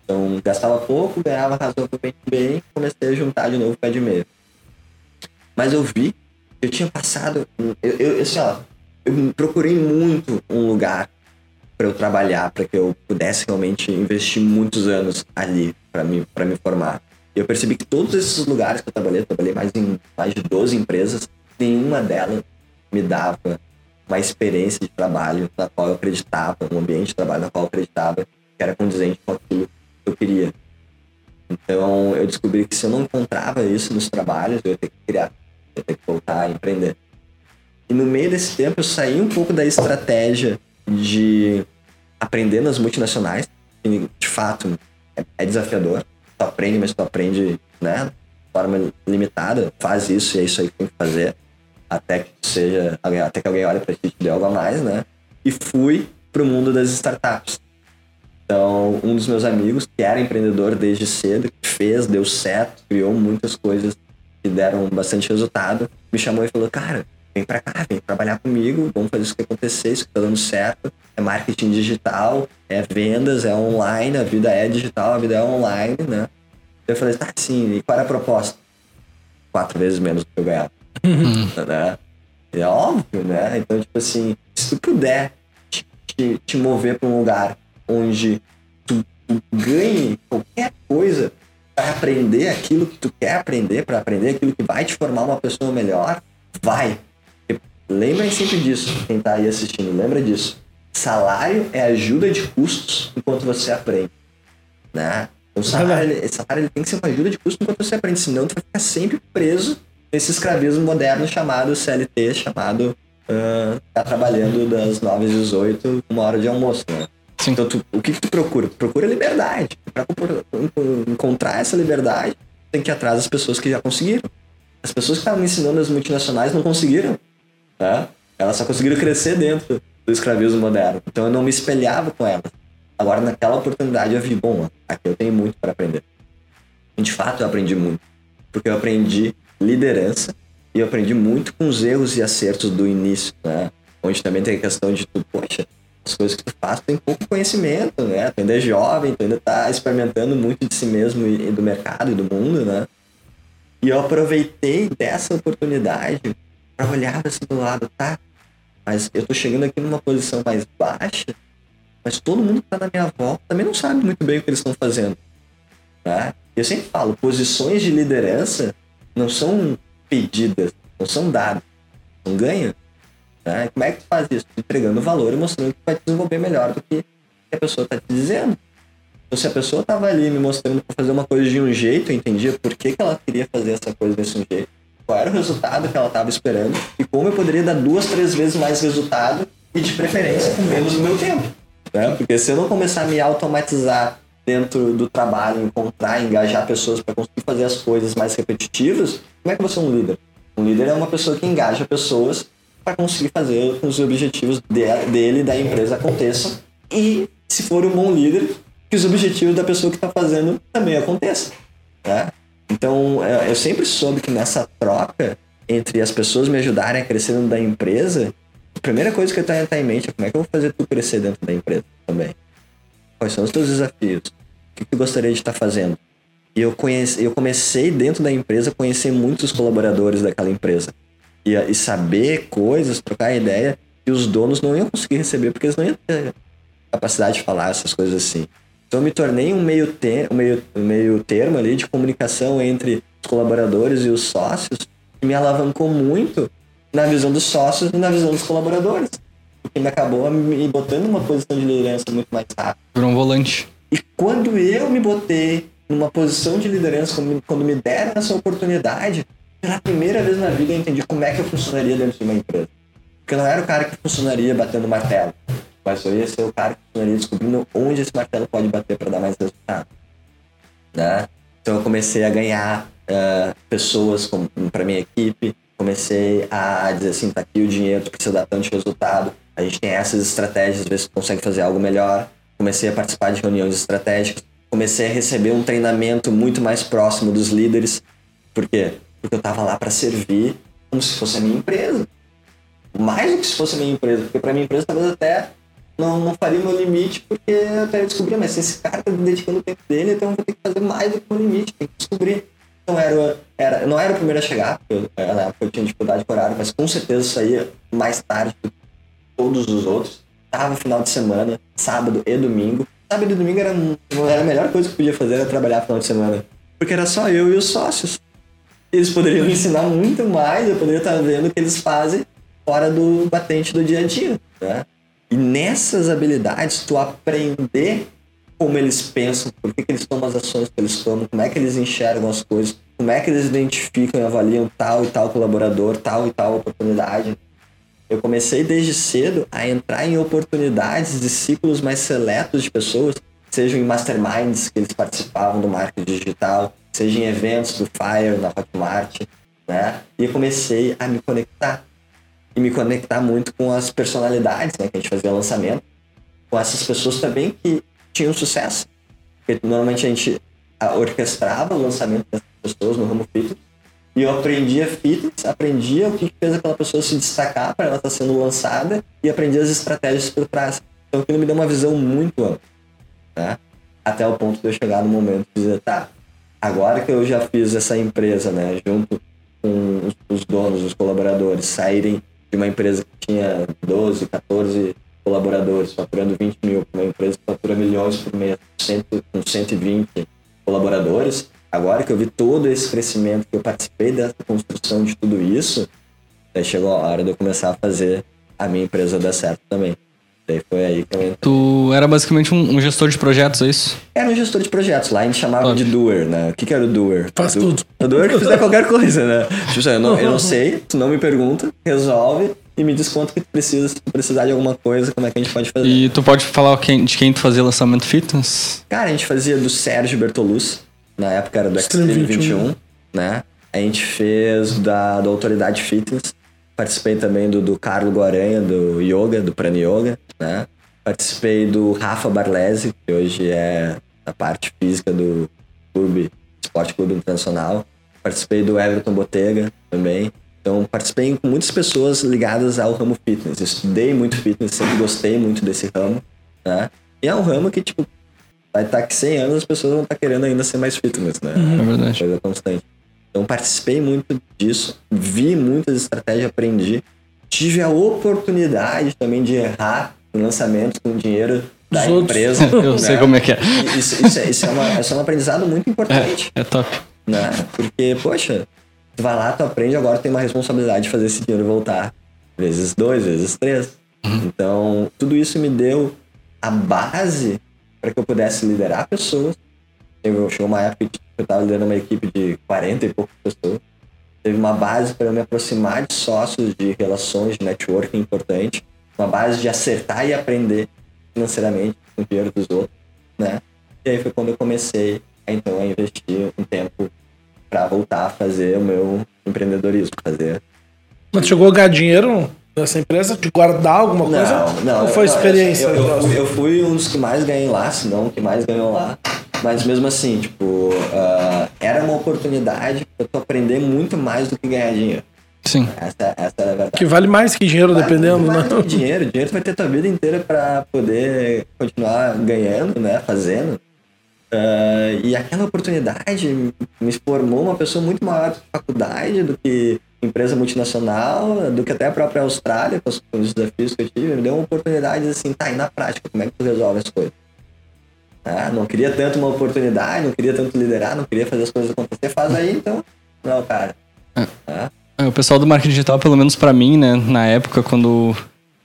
Então, gastava pouco, ganhava razoavelmente bem, comecei a juntar de novo pé de meio. Mas eu vi, eu tinha passado, eu, eu assim, ó, eu procurei muito um lugar para eu trabalhar, para que eu pudesse realmente investir muitos anos ali para me, me formar. E eu percebi que todos esses lugares que eu trabalhei, eu trabalhei mais em mais de 12 empresas, nenhuma delas me dava uma experiência de trabalho na qual eu acreditava, um ambiente de trabalho na qual eu acreditava que era condizente com aquilo que eu queria. Então eu descobri que se eu não encontrava isso nos trabalhos, eu ia ter que criar, eu ia ter que voltar a empreender. E no meio desse tempo eu saí um pouco da estratégia de aprender nas multinacionais, que de fato é, é desafiador. Tu aprende, mas tu aprende, né, de forma limitada, faz isso e é isso aí que tem que fazer, até que seja, até que alguém olhe pra ti e te dê algo a mais, né? E fui pro mundo das startups. Então, um dos meus amigos, que era empreendedor desde cedo, fez, deu certo, criou muitas coisas que deram bastante resultado, me chamou e falou: Cara, vem pra cá, vem trabalhar comigo, vamos fazer isso que acontecer, isso que tá dando certo. É marketing digital, é vendas, é online, a vida é digital, a vida é online, né? Eu falei, tá sim, e qual era a proposta? Quatro vezes menos do que eu ganhava. né? E é óbvio, né? Então, tipo assim, se tu puder te, te, te mover pra um lugar onde tu, tu ganhe qualquer coisa para aprender aquilo que tu quer aprender, para aprender aquilo que vai te formar uma pessoa melhor, vai. Lembrem sempre disso, quem tá aí assistindo, lembra disso. Salário é ajuda de custos enquanto você aprende. Né? O salário, salário tem que ser uma ajuda de custo enquanto você aprende, senão tu vai ficar sempre preso nesse escravismo moderno chamado CLT, chamado uh, tá trabalhando das 9 às 18, uma hora de almoço, né? Sim. Então, tu, o que, que tu procura? Tu procura liberdade. Para encontrar essa liberdade, tem que ir atrás das pessoas que já conseguiram. As pessoas que estavam ensinando as multinacionais não conseguiram. Né? Elas só conseguiram crescer dentro do escravismo moderno. Então eu não me espelhava com elas. Agora, naquela oportunidade, eu vi, bom, aqui eu tenho muito para aprender. E de fato, eu aprendi muito. Porque eu aprendi liderança e eu aprendi muito com os erros e acertos do início, né? Onde também tem a questão de tu, poxa, as coisas que tu faz, tem pouco conhecimento, né? Tu ainda é jovem, tu ainda tá experimentando muito de si mesmo e do mercado e do mundo, né? E eu aproveitei dessa oportunidade para olhar assim do lado, tá? Mas eu tô chegando aqui numa posição mais baixa, mas todo mundo que tá na minha volta também não sabe muito bem o que eles estão fazendo, né? Eu sempre falo, posições de liderança não são pedidas, não são dadas, são ganhos. Né? Como é que tu faz isso? Entregando valor e mostrando que vai desenvolver melhor do que a pessoa está te dizendo. Então, se a pessoa estava ali me mostrando para fazer uma coisa de um jeito, eu entendia por que, que ela queria fazer essa coisa desse jeito, qual era o resultado que ela estava esperando e como eu poderia dar duas, três vezes mais resultado e de preferência com menos do meu tempo. Né? Porque se eu não começar a me automatizar dentro do trabalho, encontrar, engajar pessoas para conseguir fazer as coisas mais repetitivas, como é que você é um líder? Um líder é uma pessoa que engaja pessoas para conseguir fazer os objetivos dele da empresa aconteçam. E, se for um bom líder, que os objetivos da pessoa que está fazendo também aconteçam. Né? Então, é, eu sempre soube que nessa troca entre as pessoas me ajudarem a crescer dentro da empresa, a primeira coisa que eu tenho em mente é como é que eu vou fazer tu crescer dentro da empresa também. Quais são os teus desafios? O que tu gostaria de estar fazendo? E eu, conheci, eu comecei dentro da empresa a conhecer muitos colaboradores daquela empresa e, e saber coisas, trocar ideia, que os donos não iam conseguir receber porque eles não iam ter capacidade de falar essas coisas assim. Então eu me tornei um meio, ter, um meio, um meio termo ali de comunicação entre os colaboradores e os sócios que me alavancou muito na visão dos sócios e na visão dos colaboradores. Porque me acabou me botando numa posição de liderança muito mais rápido. Por um volante. E quando eu me botei numa posição de liderança, quando me, quando me deram essa oportunidade, pela primeira vez na vida eu entendi como é que eu funcionaria dentro de uma empresa. Porque eu não era o cara que funcionaria batendo martelo, mas eu ia ser o cara que funcionaria descobrindo onde esse martelo pode bater para dar mais resultado. Né? Então eu comecei a ganhar uh, pessoas para minha equipe, comecei a dizer assim, tá aqui o dinheiro, precisa dar tanto resultado, a gente tem essas estratégias, ver se consegue fazer algo melhor. Comecei a participar de reuniões estratégicas, comecei a receber um treinamento muito mais próximo dos líderes. Por quê? Porque eu estava lá para servir como se fosse a minha empresa. Mais do que se fosse a minha empresa, porque para minha empresa talvez até não, não faria o meu limite, porque eu até descobrir, mas se esse cara está dedicando o tempo dele, então eu vou ter que fazer mais do que o meu limite, tem que descobrir. Então era, era, não era o primeiro a chegar, porque eu, na época eu tinha dificuldade com horário, mas com certeza saía mais tarde do que todos os outros. Tava final de semana, sábado e domingo. Sábado e domingo era, era a melhor coisa que podia fazer, era trabalhar final de semana. Porque era só eu e os sócios. Eles poderiam ensinar muito mais, eu poderia estar vendo o que eles fazem fora do batente do dia a dia, né? E nessas habilidades, tu aprender como eles pensam, por que, que eles tomam as ações que eles tomam, como é que eles enxergam as coisas, como é que eles identificam e avaliam tal e tal colaborador, tal e tal oportunidade. Eu comecei desde cedo a entrar em oportunidades de ciclos mais seletos de pessoas, sejam em masterminds que eles participavam do marketing digital, seja em eventos do Fire, na Hotmart, né? E comecei a me conectar. E me conectar muito com as personalidades, né? Que a gente fazia lançamento. Com essas pessoas também que tinham sucesso. Porque normalmente a gente orquestrava o lançamento dessas pessoas no ramo fitness. E eu aprendia fitness, aprendia o que fez aquela pessoa se destacar para ela estar tá sendo lançada e aprendi as estratégias por trás. Então aquilo me deu uma visão muito ampla. Né? Até o ponto de eu chegar no momento de dizer, tá, agora que eu já fiz essa empresa, né, junto com os donos, os colaboradores, saírem de uma empresa que tinha 12, 14 colaboradores, faturando 20 mil, uma empresa que fatura milhões por mês, com 120 colaboradores, agora que eu vi todo esse crescimento, que eu participei dessa construção de tudo isso, aí chegou a hora de eu começar a fazer a minha empresa dar certo também. Daí foi aí que eu entrei. Tu era basicamente um, um, gestor de projetos, é isso? Era um gestor de projetos. Lá a gente chamava de doer, né? O que, que era o doer? Faz o tudo. O doer que fizer qualquer coisa, né? Tipo, eu não, eu não sei, tu não me pergunta, resolve e me diz quanto que tu precisa, se tu precisar de alguma coisa, como é que a gente pode fazer. E tu pode falar de quem tu fazia lançamento fitness? Cara, a gente fazia do Sérgio Bertolus, na época era do Extreme 21. 21, né? A gente fez da, da Autoridade Fitness, participei também do, do Carlo Guaranha, do Yoga, do Prana Yoga, né? Participei do Rafa Barlese, que hoje é a parte física do clube, Esporte Clube Internacional. Participei do Everton Botega também. Então, participei com muitas pessoas ligadas ao ramo fitness. estudei muito fitness, sempre gostei muito desse ramo, né? E é um ramo que, tipo, vai estar que 100 anos as pessoas vão estar querendo ainda ser mais fitness, né? Uhum. É verdade. Coisa constante. Então, participei muito disso, vi muitas estratégias, aprendi. Tive a oportunidade também de errar em lançamentos com dinheiro da Os empresa. Eu né? sei como é que é. Isso, isso, é, isso, é, uma, isso é um aprendizado muito importante. É, é top. Né? Porque, poxa, Tu vai lá, tu aprende, agora tem uma responsabilidade de fazer esse dinheiro voltar. Vezes dois, vezes três. Uhum. Então, tudo isso me deu a base para que eu pudesse liderar pessoas. Eu, chegou uma época que eu estava liderando uma equipe de 40 e poucas pessoas. Teve uma base para eu me aproximar de sócios, de relações, de networking importante. Uma base de acertar e aprender financeiramente com o dinheiro dos outros, né? E aí foi quando eu comecei, então, a investir um tempo para voltar a fazer o meu empreendedorismo, fazer. Mas chegou a ganhar dinheiro nessa empresa? De guardar alguma coisa? Não, não. Ou foi experiência? Eu, eu, eu, fui um dos que mais ganhei lá, se não o que mais ganhou lá. Mas mesmo assim, tipo, uh, era uma oportunidade para tu aprender muito mais do que ganhar dinheiro. Sim. Essa, essa era a verdade. Que vale mais que dinheiro, vale, dependendo, vale né? dinheiro. Dinheiro tu vai ter tua vida inteira para poder continuar ganhando, né? Fazendo. Uh, e aquela oportunidade me formou uma pessoa muito maior de faculdade do que empresa multinacional, do que até a própria Austrália, com os desafios que eu tive. Me deu uma oportunidade assim, tá aí na prática, como é que tu resolve as coisas? Ah, não queria tanto uma oportunidade, não queria tanto liderar, não queria fazer as coisas acontecer, faz aí então. Não, cara. É. Ah. É, o pessoal do marketing digital, pelo menos para mim, né, na época, quando,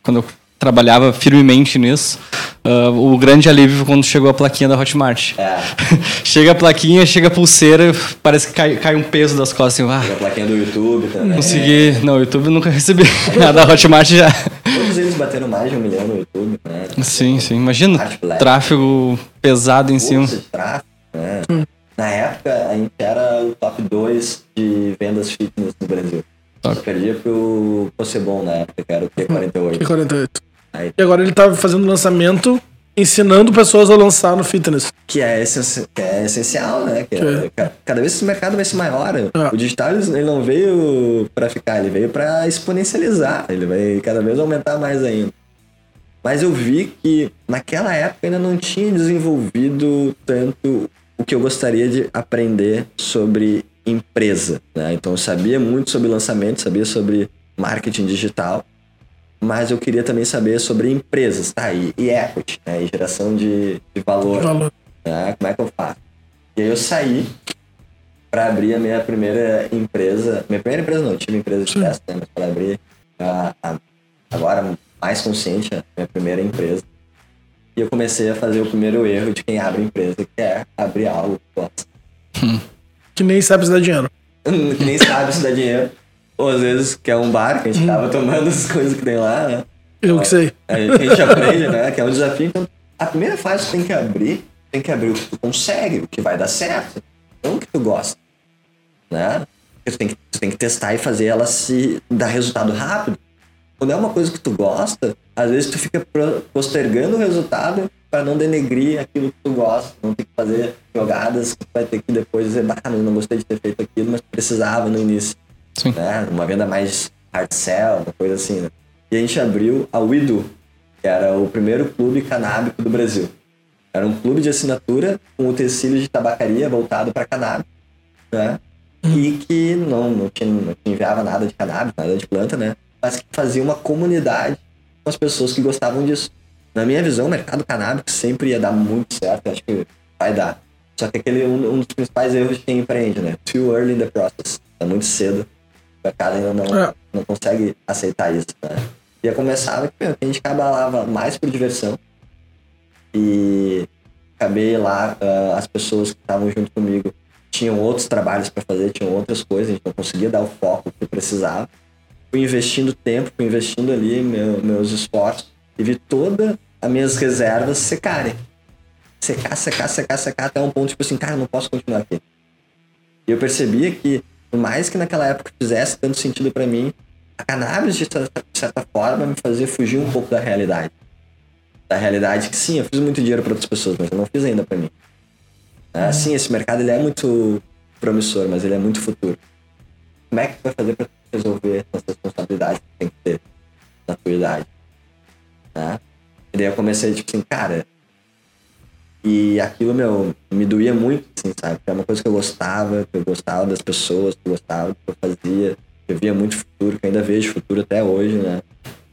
quando eu trabalhava firmemente nisso. Uh, o grande alívio quando chegou a plaquinha da Hotmart. É. chega a plaquinha, chega a pulseira, parece que cai, cai um peso das costas. Assim, ah, a plaquinha do YouTube também. Consegui. Não, o YouTube nunca recebi. a da Hotmart já. Todos eles bateram mais de um milhão no YouTube, né? Sim, sim. Imagina, tráfego pesado em cima. De tráfego, né? Hum. Na época, a gente era o top 2 de vendas fitness no Brasil. Top. Só perdia pro Possebon na época, que era o Q48. Q48. Aí. E agora ele tá fazendo lançamento, ensinando pessoas a lançar no fitness. Que é, que é essencial, né? Que é, é. Cada vez esse mercado vai ser maior. Ah. O digital ele não veio para ficar, ele veio para exponencializar. Ele vai cada vez aumentar mais ainda. Mas eu vi que naquela época ainda não tinha desenvolvido tanto o que eu gostaria de aprender sobre empresa. Né? Então eu sabia muito sobre lançamento, sabia sobre marketing digital, mas eu queria também saber sobre empresas, tá? E, e equity, né? E geração de, de valor. valor. Né? Como é que eu faço? E aí eu saí para abrir a minha primeira empresa. Minha primeira empresa não, tive empresa de teste, né? Mas para abrir a, a, agora mais consciente a minha primeira empresa. E eu comecei a fazer o primeiro erro de quem abre empresa, que é abrir algo que gosta. Hum. Que nem sabe se dá dinheiro. que nem sabe se dá dinheiro. Ou às vezes que é um bar que a gente tava tomando as coisas que tem lá, né? Eu que sei. A gente aprende, né? Que é um desafio. Então, a primeira fase que tem que abrir, tem que abrir o que tu consegue, o que vai dar certo, não o que tu gosta. Né? Tu tem, que, tu tem que testar e fazer ela se dar resultado rápido. Quando é uma coisa que tu gosta, às vezes tu fica postergando o resultado para não denegrir aquilo que tu gosta, não ter que fazer jogadas que tu vai ter que depois dizer, ah, não gostei de ter feito aquilo, mas precisava no início. Sim. Né? Uma venda mais hard sell, uma coisa assim, né? E a gente abriu a Wido, que era o primeiro clube canábico do Brasil. Era um clube de assinatura com utensílios de tabacaria voltado para cannabis, né? E que não, não, tinha, não enviava nada de cannabis, nada de planta, né? Mas que fazia uma comunidade com as pessoas que gostavam disso. Na minha visão, o mercado canábico sempre ia dar muito certo, acho que vai dar. Só que aquele um, um dos principais erros de quem empreende, né? Too early in the process. É muito cedo. O mercado ainda não, é. não consegue aceitar isso, né? E começava que, meu, a gente cabalava mais por diversão. E acabei lá, uh, as pessoas que estavam junto comigo tinham outros trabalhos para fazer, tinham outras coisas, a gente não conseguia dar o foco que precisava. Fui investindo tempo, fui investindo ali meu, meus esforços e vi todas as minhas reservas secarem. Secar, secar, secar, secar, até um ponto, tipo assim, cara, não posso continuar aqui. E eu percebia que, por mais que naquela época fizesse tanto sentido para mim, a cannabis, de certa, de certa forma, me fazia fugir um pouco da realidade. Da realidade que, sim, eu fiz muito dinheiro para outras pessoas, mas eu não fiz ainda para mim. É, sim, esse mercado ele é muito promissor, mas ele é muito futuro. Como é que tu vai fazer para resolver as responsabilidades que tem que ter na tua idade? Né? E daí eu comecei, tipo assim, cara. E aquilo, meu, me doía muito, assim, sabe? Porque é uma coisa que eu gostava, que eu gostava das pessoas, que eu gostava do que eu fazia, que eu via muito futuro, que ainda vejo futuro até hoje, né?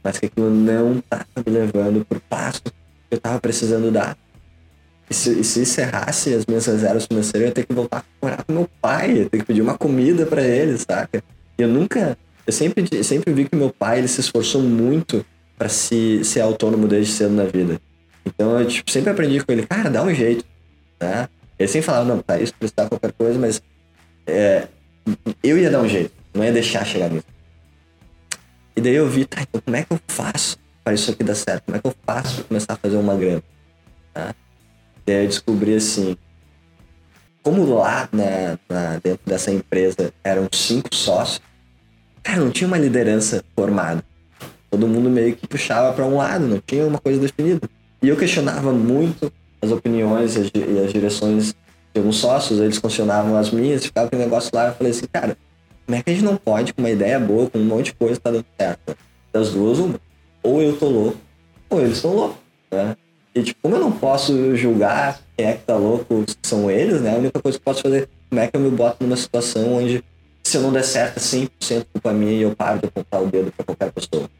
Mas que aquilo não tava me levando pro passo que eu tava precisando dar. E se, e se encerrasse as minhas reservas financeiras, eu ia ter que voltar a morar com meu pai, ia ter que pedir uma comida para ele, saca? E eu nunca. Eu sempre, sempre vi que meu pai ele se esforçou muito para se ser autônomo desde cedo na vida. Então eu tipo, sempre aprendi com ele, cara, dá um jeito, né? Ele sempre falava, não, tá, isso precisar qualquer coisa, mas é, eu ia dar um jeito, não ia deixar chegar nisso. E daí eu vi, tá, então como é que eu faço para isso aqui dar certo? Como é que eu faço para começar a fazer uma grana? Tá? Daí eu descobri assim, como lá né, na, dentro dessa empresa eram cinco sócios, cara, não tinha uma liderança formada. Todo mundo meio que puxava para um lado, não tinha uma coisa definida. E eu questionava muito as opiniões e as, e as direções de alguns sócios, eles questionavam as minhas, ficava aquele negócio lá. Eu falei assim, cara, como é que a gente não pode, com uma ideia boa, com um monte de coisa, tá dando certo? Das duas, uma. Ou eu tô louco, ou eles estão loucos, né? E, tipo, como eu não posso julgar quem é que tá louco, são eles, né? A única coisa que eu posso fazer, é como é que eu me boto numa situação onde, se eu não der certo, é 100% culpa minha e eu paro de apontar o dedo para qualquer pessoa,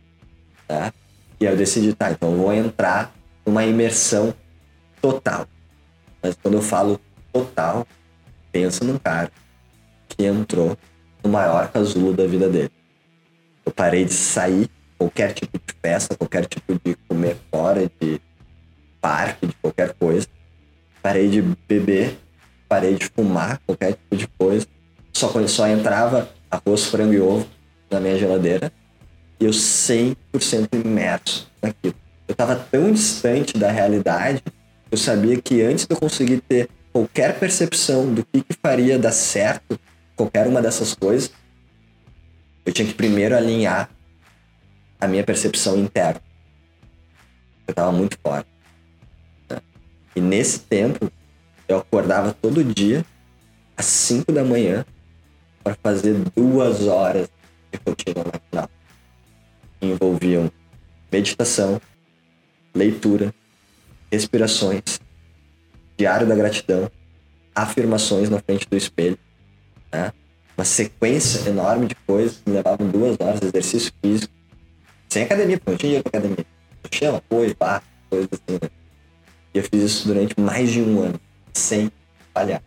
tá? E aí eu decidi, tá, então eu vou entrar numa imersão total. Mas quando eu falo total, pensa num cara que entrou no maior casulo da vida dele. Eu parei de sair qualquer tipo de festa, qualquer tipo de comer fora, de parque, de qualquer coisa. Parei de beber, parei de fumar, qualquer tipo de coisa. Só, só entrava arroz, frango e ovo na minha geladeira e eu 100% imerso naquilo. Eu estava tão distante da realidade, eu sabia que antes de eu conseguir ter qualquer percepção do que, que faria dar certo, qualquer uma dessas coisas, eu tinha que primeiro alinhar a minha percepção interna. Eu estava muito fora. E nesse tempo, eu acordava todo dia, às 5 da manhã, para fazer duas horas de rotina matinal. Envolviam meditação, leitura, respirações, diário da gratidão, afirmações na frente do espelho, né? uma sequência enorme de coisas que levavam duas horas de exercício físico, sem academia, porque não tinha dinheiro pra academia. Tinha apoio, pá, coisas assim, né? E eu fiz isso durante mais de um ano, sem falhar.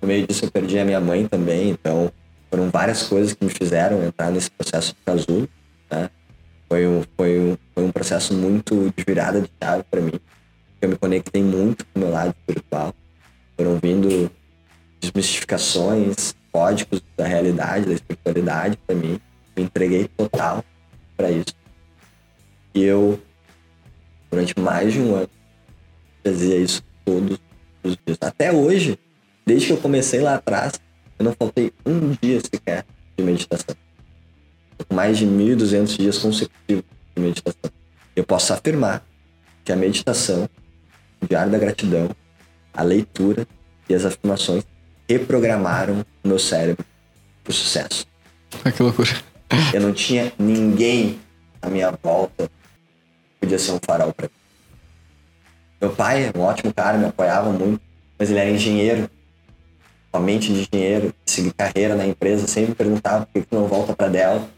No meio disso eu perdi a minha mãe também, então foram várias coisas que me fizeram entrar nesse processo de casulo, né? Foi um, foi um, foi um processo muito de virada de chave para mim. Eu me conectei muito com o meu lado espiritual. Foram vindo desmistificações, códigos da realidade, da espiritualidade para mim. Me entreguei total para isso. E eu, durante mais de um ano, fazia isso todos os dias. Até hoje, desde que eu comecei lá atrás, eu não faltei um dia sequer de meditação. Mais de 1.200 dias consecutivos de meditação. Eu posso afirmar que a meditação, o diário da gratidão, a leitura e as afirmações reprogramaram o meu cérebro para o sucesso. Ah, que loucura. Eu não tinha ninguém à minha volta que podia ser um farol para mim. Meu pai é um ótimo cara, me apoiava muito, mas ele era engenheiro, com a mente de engenheiro, seguir carreira na empresa, sempre perguntava por que, não volta para Dell.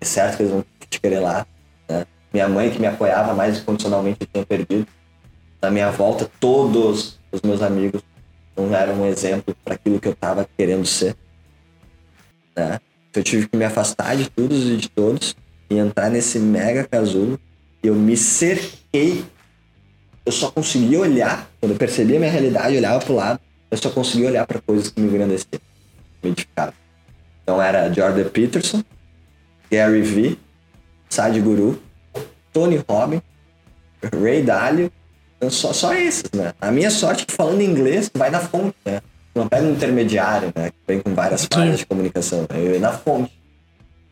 É certo que eles vão te querer lá. Né? Minha mãe, que me apoiava mais incondicionalmente, eu tinha perdido. Na minha volta, todos os meus amigos não eram um exemplo para aquilo que eu estava querendo ser. Né? Eu tive que me afastar de todos e de todos e entrar nesse mega casulo. E eu me cerquei. Eu só conseguia olhar, quando eu percebia a minha realidade, olhava pro lado, eu só conseguia olhar para coisas que me engrandeciam, me edificavam. Então era Jordan Peterson, Gary Vee, Sadhguru, Tony Robbins, Ray Dalio então, só, só esses, né? A minha sorte é que falando inglês, vai na fonte, né? Não pega um intermediário, né? Que vem com várias falhas de comunicação. Né? Eu ia na fonte.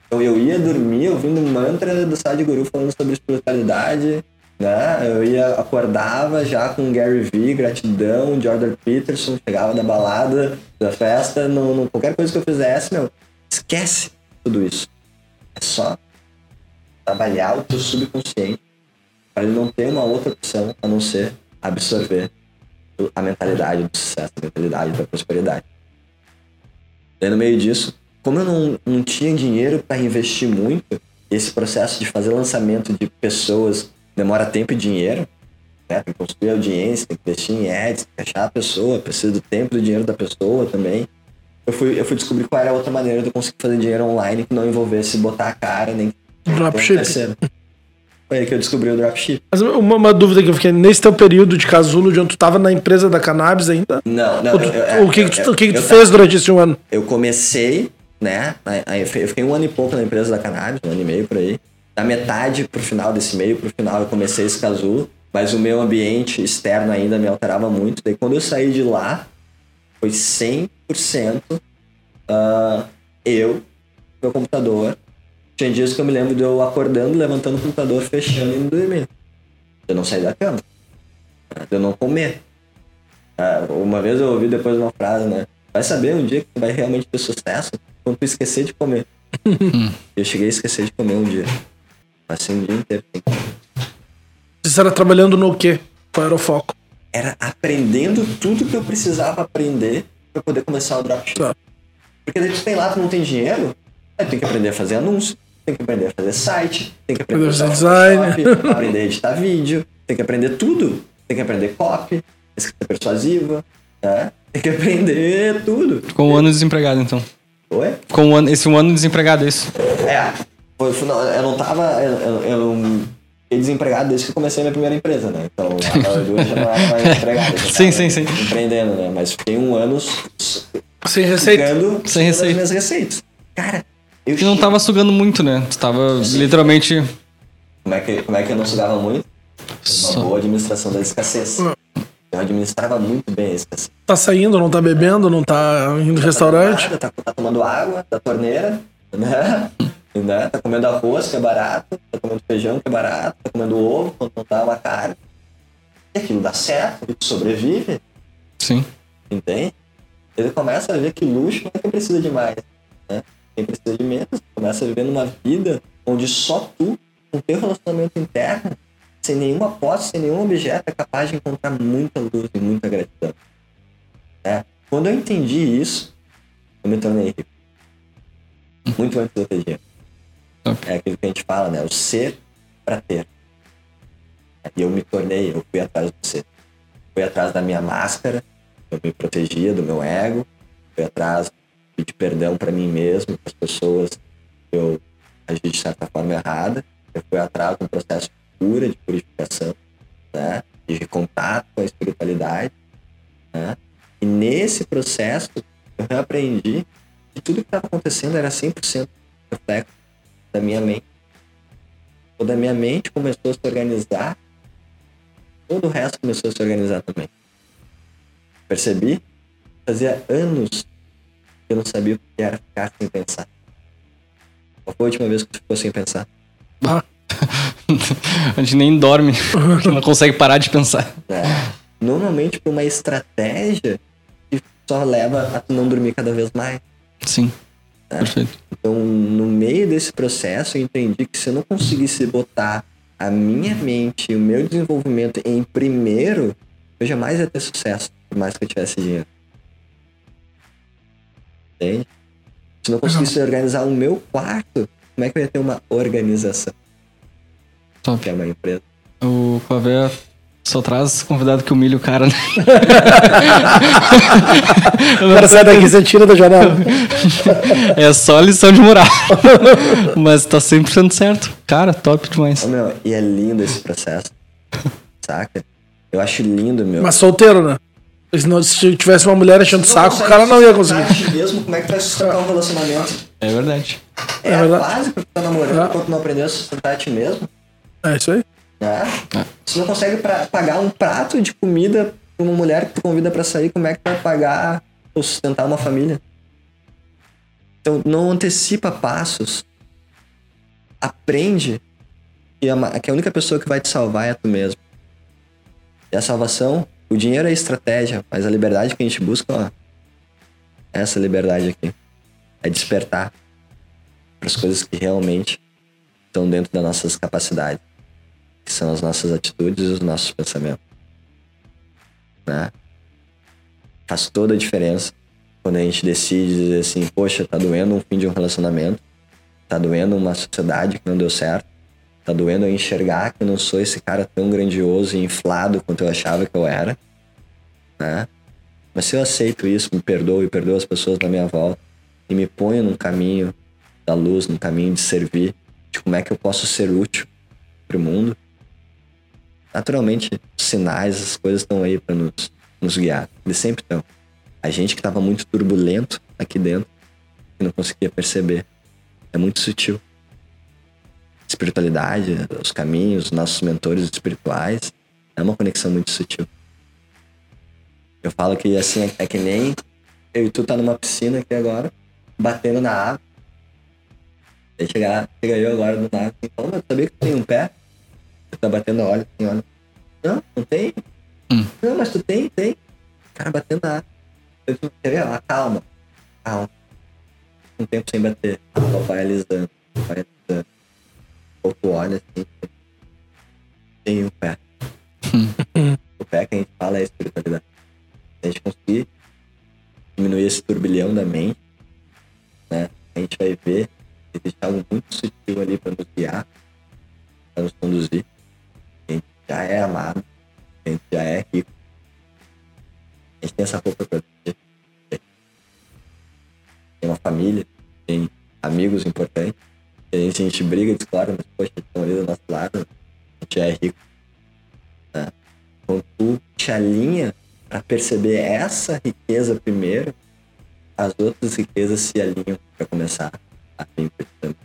Então eu ia dormir ouvindo mantra do Sadhguru falando sobre espiritualidade, né? Eu ia, acordava já com Gary Vee, gratidão, Jordan Peterson, chegava da balada, da festa, não, não, qualquer coisa que eu fizesse, meu, esquece tudo isso. É só trabalhar o teu subconsciente para ele não ter uma outra opção a não ser absorver a mentalidade do sucesso, a mentalidade da prosperidade. E no meio disso, como eu não, não tinha dinheiro para investir muito, esse processo de fazer lançamento de pessoas demora tempo e dinheiro, né? Tem que construir audiência, tem que investir em ads, tem que achar a pessoa, precisa do tempo e do dinheiro da pessoa também. Eu fui, eu fui descobrir qual era a outra maneira de eu conseguir fazer dinheiro online que não envolvesse botar a cara nem dropshipping. Foi aí que eu descobri o dropship. Mas uma, uma, dúvida que eu fiquei, nesse teu período de casulo, de onde tu tava na empresa da cannabis ainda? Não, não. Tu, eu, eu, o que, eu, que tu, o que, que tu fez durante esse um ano? Eu comecei, né? Aí eu fiquei um ano e pouco na empresa da cannabis, um ano e meio por aí. Da metade pro final desse meio, pro final eu comecei esse casulo, mas o meu ambiente externo ainda me alterava muito. Daí quando eu saí de lá, foi 100% uh, eu, meu computador, tinha dias que eu me lembro de eu acordando, levantando o computador, fechando e indo dormir. Eu não sair da cama. De eu não comer. Ah, uma vez eu ouvi depois uma frase, né? Vai saber um dia que tu vai realmente ter sucesso quando tu esquecer de comer. eu cheguei a esquecer de comer um dia. Assim, o dia inteiro. Você era trabalhando no quê? Qual era o foco? Era aprendendo tudo que eu precisava aprender para poder começar o dropship. Tá. Porque daí tu tem lá, tu não tem dinheiro, aí tem que aprender a fazer anúncio, tem que aprender a fazer site, tem que aprender a fazer design, aprender a editar vídeo, tem que aprender tudo. Tem que aprender copy, escrita persuasiva, né? Tem que aprender tudo. Ficou um ano desempregado, então. Oi? Ficou um ano, esse um ano desempregado, é isso? É. Foi, foi- não, eu não tava. Eu, eu, eu não fiquei desempregado desde que eu comecei a minha primeira empresa, né? Então agora eu já não era mais empregado. já Sim, tava sim, sim. Empreendendo, né? Mas fiquei um ano Sem receita. Sem receita. minhas receitas. Cara, eu E não tava sugando muito, né? Tu tava literalmente. Como é, que, como é que eu não sugava muito? Uma boa administração da escassez. Eu administrava muito bem a escassez. Tá saindo, não tá bebendo, não tá indo no restaurante. Tá, tá tomando água da torneira, né? Né? Tá comendo arroz, que é barato. Tá comendo feijão, que é barato. Tá comendo ovo, quando não tá uma carne. E aquilo dá certo, ele sobrevive, Sim. entende? Ele começa a ver que luxo não é quem precisa de mais, né? Quem precisa de menos. Começa a viver numa vida onde só tu, com teu relacionamento interno, sem nenhuma posse, sem nenhum objeto, é capaz de encontrar muita luz e muita gratidão. né? Quando eu entendi isso, eu me tornei rico. Muito antes dinheiro. Top. É aquilo que a gente fala, né? O ser para ter. E eu me tornei, eu fui atrás do ser. Fui atrás da minha máscara, eu me protegia do meu ego, fui atrás de perdão para mim mesmo, para as pessoas que eu agi de certa forma errada. Eu fui atrás de um processo de cura, de purificação, né? de contato com a espiritualidade. Né? E nesse processo, eu reaprendi que tudo que estava acontecendo era 100% reflexo da minha mente. Quando a minha mente começou a se organizar, todo o resto começou a se organizar também. Percebi? Fazia anos que eu não sabia o que era ficar sem pensar. Qual foi a última vez que tu ficou sem pensar? Ah, A gente nem dorme. não consegue parar de pensar. né? Normalmente por uma estratégia que só leva a tu não dormir cada vez mais. Sim. Perfeito. Então, no meio desse processo, eu entendi que se eu não conseguisse botar a minha mente e o meu desenvolvimento em primeiro, eu jamais ia ter sucesso, por mais que eu tivesse dinheiro. Entende? Se eu não conseguisse organizar o meu quarto, como é que eu ia ter uma organização? Top. Que é uma empresa. O Clavé só traz convidado que humilha o cara, né? o cara sai daqui você tira da janela. É só lição de moral. Mas tá 100% certo. Cara, top demais. Ô, meu, e é lindo esse processo. Saca? Eu acho lindo, meu. Mas solteiro, né? Senão, se tivesse uma mulher enchendo o saco, o cara não ia conseguir. Mesmo, como é que tu vai sustentar um relacionamento? É verdade. É, É verdade. base pra tu tá namorando É. enquanto não aprendeu a sustentar a ti mesmo. É isso aí. Né? É. Se não consegue pra- pagar um prato de comida pra uma mulher que tu convida pra sair, como é que vai pagar ou sustentar uma família? Então, não antecipa passos. Aprende que a, que a única pessoa que vai te salvar é tu mesmo. E a salvação, o dinheiro é estratégia, mas a liberdade que a gente busca, ó, é essa liberdade aqui. É despertar para as coisas que realmente estão dentro das nossas capacidades, que são as nossas atitudes e os nossos pensamentos. Né? Faz toda a diferença quando a gente decide dizer assim, poxa, tá doendo um fim de um relacionamento, tá doendo uma sociedade que não deu certo, tá doendo eu enxergar que eu não sou esse cara tão grandioso e inflado quanto eu achava que eu era, né? Mas se eu aceito isso, me perdoo e perdoo as pessoas da minha volta e me ponho num caminho da luz, num caminho de servir, de como é que eu posso ser útil pro mundo, naturalmente, os sinais, as coisas estão aí para nos, nos guiar. Eles sempre estão. A gente que estava muito turbulento aqui dentro, que não conseguia perceber, é muito sutil. Espiritualidade, os caminhos, os nossos mentores espirituais, é uma conexão muito sutil. Eu falo que assim, é, é que nem eu e tu tá numa piscina aqui agora, batendo na água. Aí chegar, chega eu agora do nada assim, "Ô, mas tu sabia que tem um pé? Tá batendo a olho assim, olha. Não, não tem. Hum. Não, mas tu tem, tem. Cara, batendo água. Eu ver? Ah, calma. Calma. Um tempo sem bater. Só vai alisando. Vai alisando. Ou tu olha assim. Tem um pé. o pé que a gente fala é a espiritualidade. Se a gente conseguir diminuir esse turbilhão da mente, né? A gente vai ver existe algo muito sutil ali para nos guiar, para nos conduzir. Já é amado, a gente já é rico. A gente tem essa roupa para proteger. Tem uma família, tem amigos importantes, A gente, a gente briga, discorda, mas poxa, estão ali do nosso lado, a gente é rico. Né? Então tu te alinha para perceber essa riqueza primeiro, as outras riquezas se alinham para começar a vir também.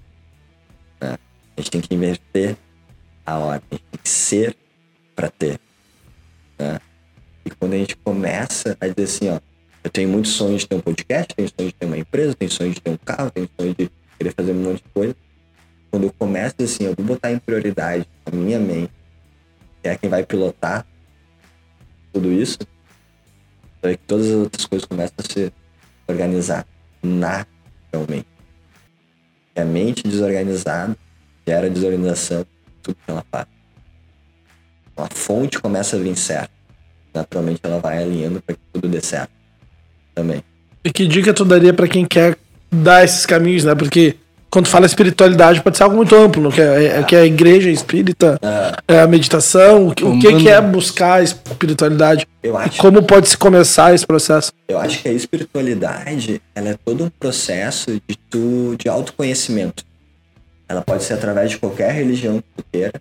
Né? A gente tem que inverter a ordem, a gente tem que ser para ter. Né? E quando a gente começa a dizer assim, ó, eu tenho muitos sonhos de ter um podcast, tenho sonho de ter uma empresa, tenho sonho de ter um carro, tenho sonho de querer fazer um monte de coisa. Quando eu começo assim, eu vou botar em prioridade a minha mente, que é quem vai pilotar tudo isso, para que todas as outras coisas começam a se organizar naturalmente. E a mente desorganizada gera desorganização tudo que ela faz. A fonte começa a vir certo. Naturalmente ela vai alinhando para que tudo dê certo também. E que dica tu daria para quem quer dar esses caminhos, né? Porque quando fala espiritualidade pode ser algo muito amplo, não? Que, é, é, que é a igreja espírita, é, é a meditação, o, que, o que, que, é buscar a espiritualidade eu acho, e como pode se começar esse processo? Eu acho que a espiritualidade ela é todo um processo de, tu, de autoconhecimento. Ela pode ser através de qualquer religião que tu queira,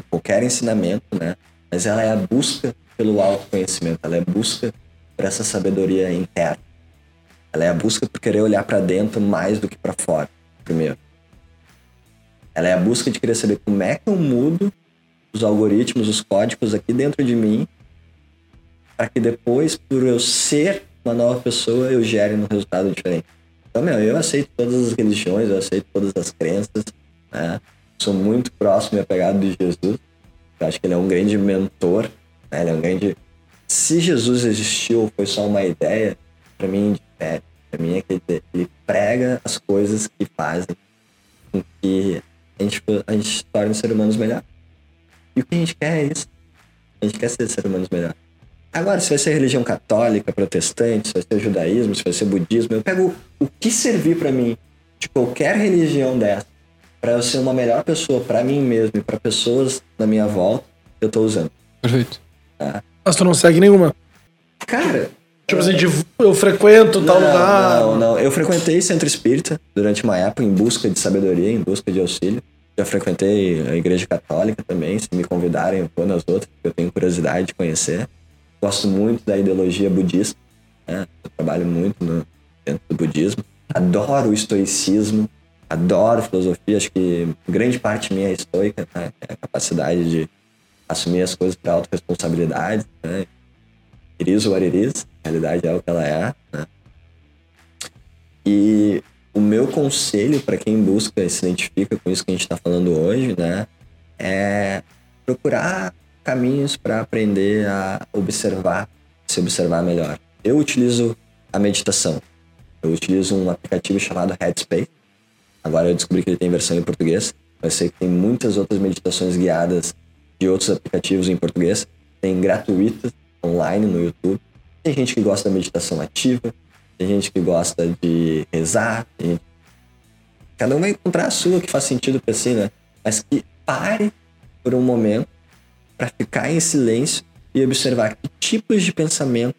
com qualquer ensinamento, né? Mas ela é a busca pelo autoconhecimento, ela é a busca por essa sabedoria interna. Ela é a busca por querer olhar para dentro mais do que para fora, primeiro. Ela é a busca de querer saber como é que eu mudo os algoritmos, os códigos aqui dentro de mim, para que depois, por eu ser uma nova pessoa, eu gere um resultado diferente. Então, meu, eu aceito todas as religiões, eu aceito todas as crenças, né? Sou muito próximo e apegado de Jesus. Eu acho que ele é um grande mentor, né? Ele é um grande... Se Jesus existiu ou foi só uma ideia, para mim, é, para mim é que ele prega as coisas que fazem com que a gente, a gente se torne seres humanos melhor. E o que a gente quer é isso. A gente quer ser seres humanos melhor. Agora, se vai ser religião católica, protestante, se vai ser judaísmo, se vai ser budismo, eu pego o que servir para mim de qualquer religião dessa, para eu ser uma melhor pessoa para mim mesmo e para pessoas na minha volta, eu tô usando. Perfeito. Tá? Mas tu não segue nenhuma? Cara. Tipo assim, de, eu frequento não, tal lugar. Não, não. Eu frequentei centro espírita durante uma época em busca de sabedoria, em busca de auxílio. Já frequentei a igreja católica também. Se me convidarem, eu vou nas outras, porque eu tenho curiosidade de conhecer. Gosto muito da ideologia budista. Né? Eu trabalho muito no, dentro do budismo. Adoro o estoicismo, adoro filosofia. Acho que grande parte minha é estoica, né? é a capacidade de assumir as coisas para autorresponsabilidade. Né? Iris ou ariris, a realidade é o que ela é. Né? E o meu conselho para quem busca e se identifica com isso que a gente está falando hoje, né, é procurar caminhos para aprender a observar, se observar melhor. Eu utilizo a meditação. Eu utilizo um aplicativo chamado Headspace. Agora eu descobri que ele tem versão em português. Eu sei que tem muitas outras meditações guiadas de outros aplicativos em português. Tem gratuitas online no YouTube. Tem gente que gosta da meditação ativa, tem gente que gosta de rezar. Gente... Cada um vai encontrar a sua que faz sentido para si, né? Mas que pare por um momento para ficar em silêncio e observar que tipos de pensamento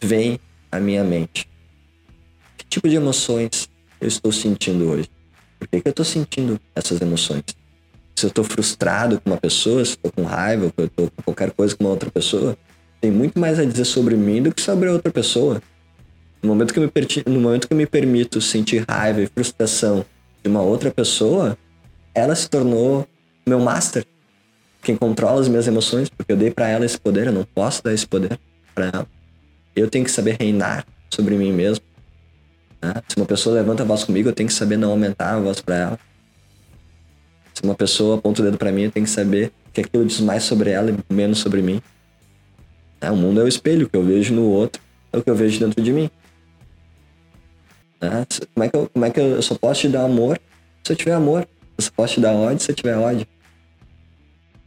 vêm à minha mente. Que tipo de emoções eu estou sentindo hoje? Por que, que eu estou sentindo essas emoções? Se eu estou frustrado com uma pessoa, se eu estou com raiva, se eu estou com qualquer coisa com uma outra pessoa, tem muito mais a dizer sobre mim do que sobre a outra pessoa. No momento que eu me, no momento que eu me permito sentir raiva e frustração de uma outra pessoa, ela se tornou meu master quem controla as minhas emoções, porque eu dei para ela esse poder, eu não posso dar esse poder para ela. Eu tenho que saber reinar sobre mim mesmo. Né? Se uma pessoa levanta a voz comigo, eu tenho que saber não aumentar a voz para ela. Se uma pessoa aponta o dedo para mim, eu tenho que saber que aquilo diz mais sobre ela e menos sobre mim. É, o mundo é o espelho, o que eu vejo no outro é o que eu vejo dentro de mim. É, como, é que eu, como é que eu só posso te dar amor se eu tiver amor? Eu só posso te dar ódio se eu tiver ódio.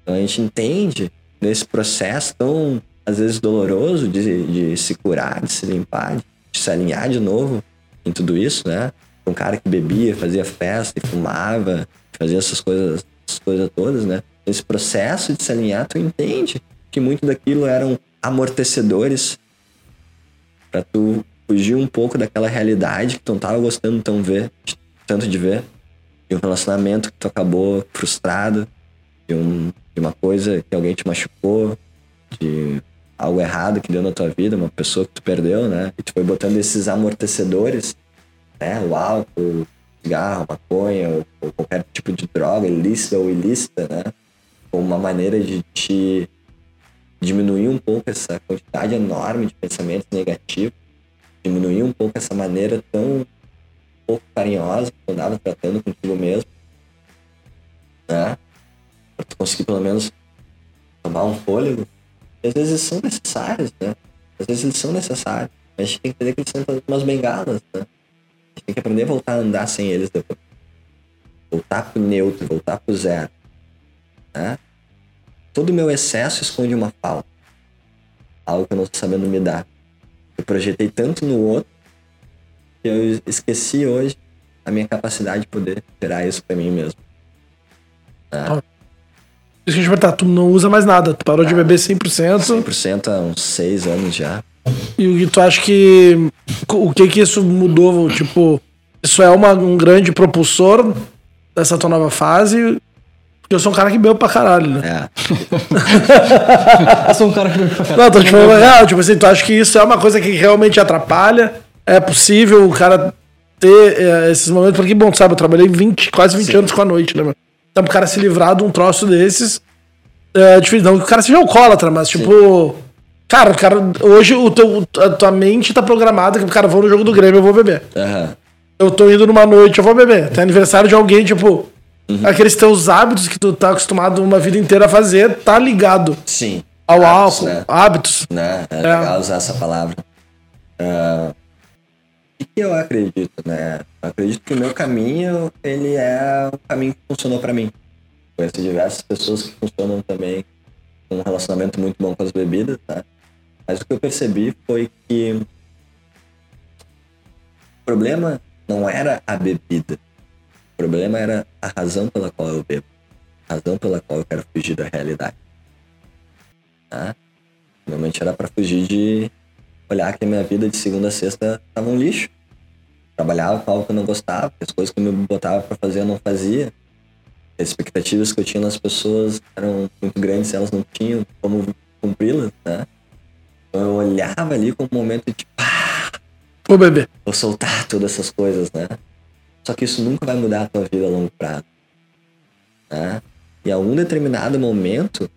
Então a gente entende nesse processo tão, às vezes, doloroso de, de se curar, de se limpar, de se alinhar de novo em tudo isso, né? Um cara que bebia, fazia festa e fumava, fazia essas coisas, essas coisas todas, né? Nesse processo de se alinhar, tu entende que muito daquilo eram amortecedores para tu fugir um pouco daquela realidade que tu não tava gostando tão ver, tanto de ver. de um relacionamento que tu acabou frustrado, de, um, de uma coisa que alguém te machucou, de algo errado que deu na tua vida, uma pessoa que tu perdeu, né? E tu foi botando esses amortecedores, né? O álcool, cigarro, maconha, ou, ou qualquer tipo de droga, ilícita ou ilícita, né? Como uma maneira de te diminuir um pouco essa quantidade enorme de pensamentos negativos, diminuir um pouco essa maneira tão pouco carinhosa que tu andava tratando contigo mesmo, né? Pra tu conseguir pelo menos tomar um fôlego. Às vezes são necessários, né? Às vezes eles são necessários. A gente tem que entender que eles são umas bengalas, né? A gente tem que aprender a voltar a andar sem eles depois. Voltar pro neutro, voltar pro zero. Né? Todo meu excesso esconde uma falta. Algo que eu não estou sabendo me dar. Eu projetei tanto no outro que eu esqueci hoje a minha capacidade de poder gerar isso para mim mesmo. Né? Isso que a gente vai tu não usa mais nada, tu parou de beber 100%. 100% há uns seis anos já. E tu acha que. O que que isso mudou? Tipo, isso é uma, um grande propulsor dessa tua nova fase? Porque eu sou um cara que bebo pra caralho, né? É. eu sou um cara que bebe pra caralho. Não, tô te falando real. Tipo assim, tu acha que isso é uma coisa que realmente atrapalha? É possível o cara ter é, esses momentos? Porque, bom, tu sabe, eu trabalhei 20, quase 20 Sim. anos com a noite, né, mano? Então, pro cara se livrar de um troço desses, é difícil. Não que o cara seja alcoólatra, mas tipo. Sim. Cara, cara, hoje o teu, a tua mente tá programada que, o cara, vou no jogo do Grêmio, eu vou beber. Uhum. Eu tô indo numa noite, eu vou beber. Tem aniversário de alguém, tipo. Uhum. Aqueles teus hábitos que tu tá acostumado uma vida inteira a fazer, tá ligado. Sim. Ao hábitos, álcool, né? hábitos. Né? É, é legal usar essa palavra. Uh, o que eu acredito, né? Eu acredito que o meu caminho, ele é um caminho que funcionou para mim. Conheço diversas pessoas que funcionam também com um relacionamento muito bom com as bebidas, tá? Mas o que eu percebi foi que o problema não era a bebida. O problema era a razão pela qual eu bebo. A razão pela qual eu quero fugir da realidade. Tá? Normalmente era para fugir de olhar que a minha vida de segunda a sexta estava um lixo. Trabalhava com algo que eu não gostava, as coisas que eu me botava para fazer eu não fazia. As expectativas que eu tinha nas pessoas eram muito grandes, elas não tinham como cumpri-las, né? Então eu olhava ali como um momento de pá, Vou beber. Vou soltar todas essas coisas, né? Só que isso nunca vai mudar a tua vida a longo prazo. Né? E a um determinado momento,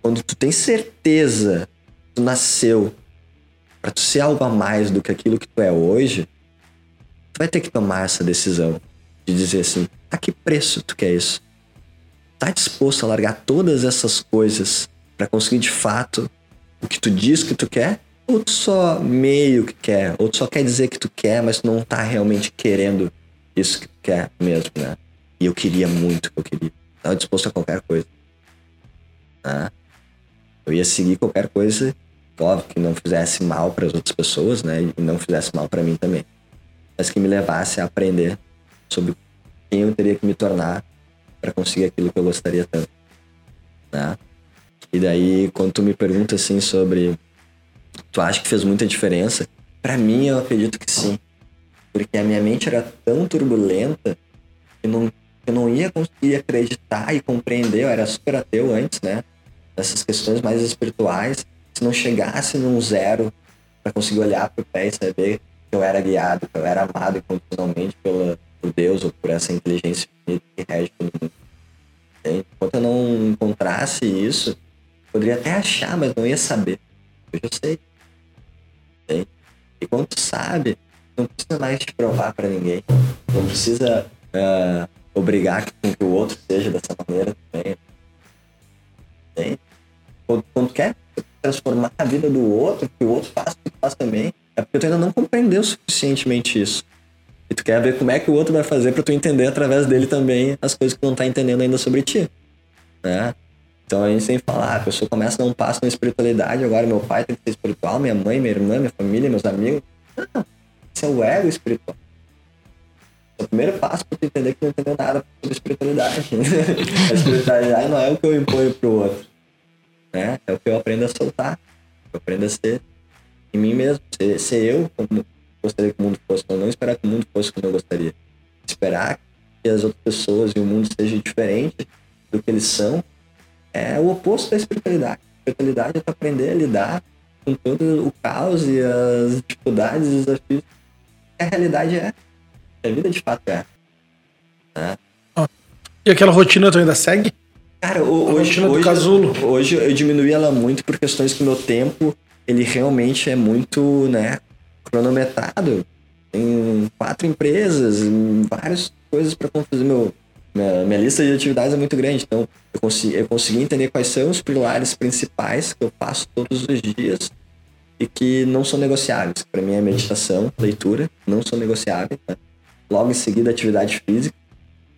quando tu tem certeza que tu nasceu para tu ser algo a mais do que aquilo que tu é hoje, tu vai ter que tomar essa decisão de dizer assim: a que preço tu quer isso? Tá disposto a largar todas essas coisas para conseguir de fato o que tu diz que tu quer? Ou tu só meio que quer? Ou tu só quer dizer que tu quer, mas tu não tá realmente querendo isso que tu quer mesmo, né? E eu queria muito que eu queria. Tava disposto a qualquer coisa. Né? Eu ia seguir qualquer coisa, óbvio, que não fizesse mal para as outras pessoas, né? E não fizesse mal para mim também. Mas que me levasse a aprender sobre quem eu teria que me tornar para conseguir aquilo que eu gostaria tanto. Né? E daí, quando tu me pergunta assim sobre. Tu acha que fez muita diferença? Para mim, eu acredito que sim. Porque a minha mente era tão turbulenta que não, eu não ia conseguir acreditar e compreender. Eu era super ateu antes, né? Nessas questões mais espirituais. Se não chegasse num zero para conseguir olhar pro pé e saber que eu era guiado, que eu era amado incondicionalmente pela, por Deus ou por essa inteligência que rege todo mundo. Enquanto eu não encontrasse isso, Poderia até achar, mas não ia saber. Hoje eu sei. Entende? E quando tu sabe, não precisa mais te provar para ninguém. Não precisa uh, obrigar com que o outro seja dessa maneira também. Entende? Quando, quando quer transformar a vida do outro, que o outro faça o que faz também, é porque tu ainda não compreendeu suficientemente isso. E tu quer ver como é que o outro vai fazer para tu entender através dele também as coisas que tu não tá entendendo ainda sobre ti. Né? Então a gente sempre fala, ah, a pessoa começa a dar um passo na espiritualidade, agora meu pai tem que ser espiritual, minha mãe, minha irmã, minha família, meus amigos. Não, esse é o ego espiritual. É o primeiro passo para tu entender que não entendeu nada sobre espiritualidade. a espiritualidade não é o que eu imponho pro outro. Né? É o que eu aprendo a soltar. Eu aprendo a ser em mim mesmo. Ser, ser eu como gostaria que o mundo fosse. Não esperar que o mundo fosse como eu gostaria. Esperar que as outras pessoas e o mundo seja diferente do que eles são, é o oposto da espiritualidade. A espiritualidade é tu aprender a lidar com todo o caos e as dificuldades e os desafios que a realidade é. A vida de fato é. Né? E aquela rotina tu ainda segue? Cara, o- hoje, hoje, casulo. hoje eu diminuí ela muito por questões que meu tempo, ele realmente é muito, né, cronometrado. Tem quatro empresas, várias coisas para fazer. Meu, minha, minha lista de atividades é muito grande, então eu consegui, eu consegui entender quais são os pilares principais que eu faço todos os dias e que não são negociáveis. Para mim é meditação, leitura, não são negociáveis. né? Logo em seguida, atividade física.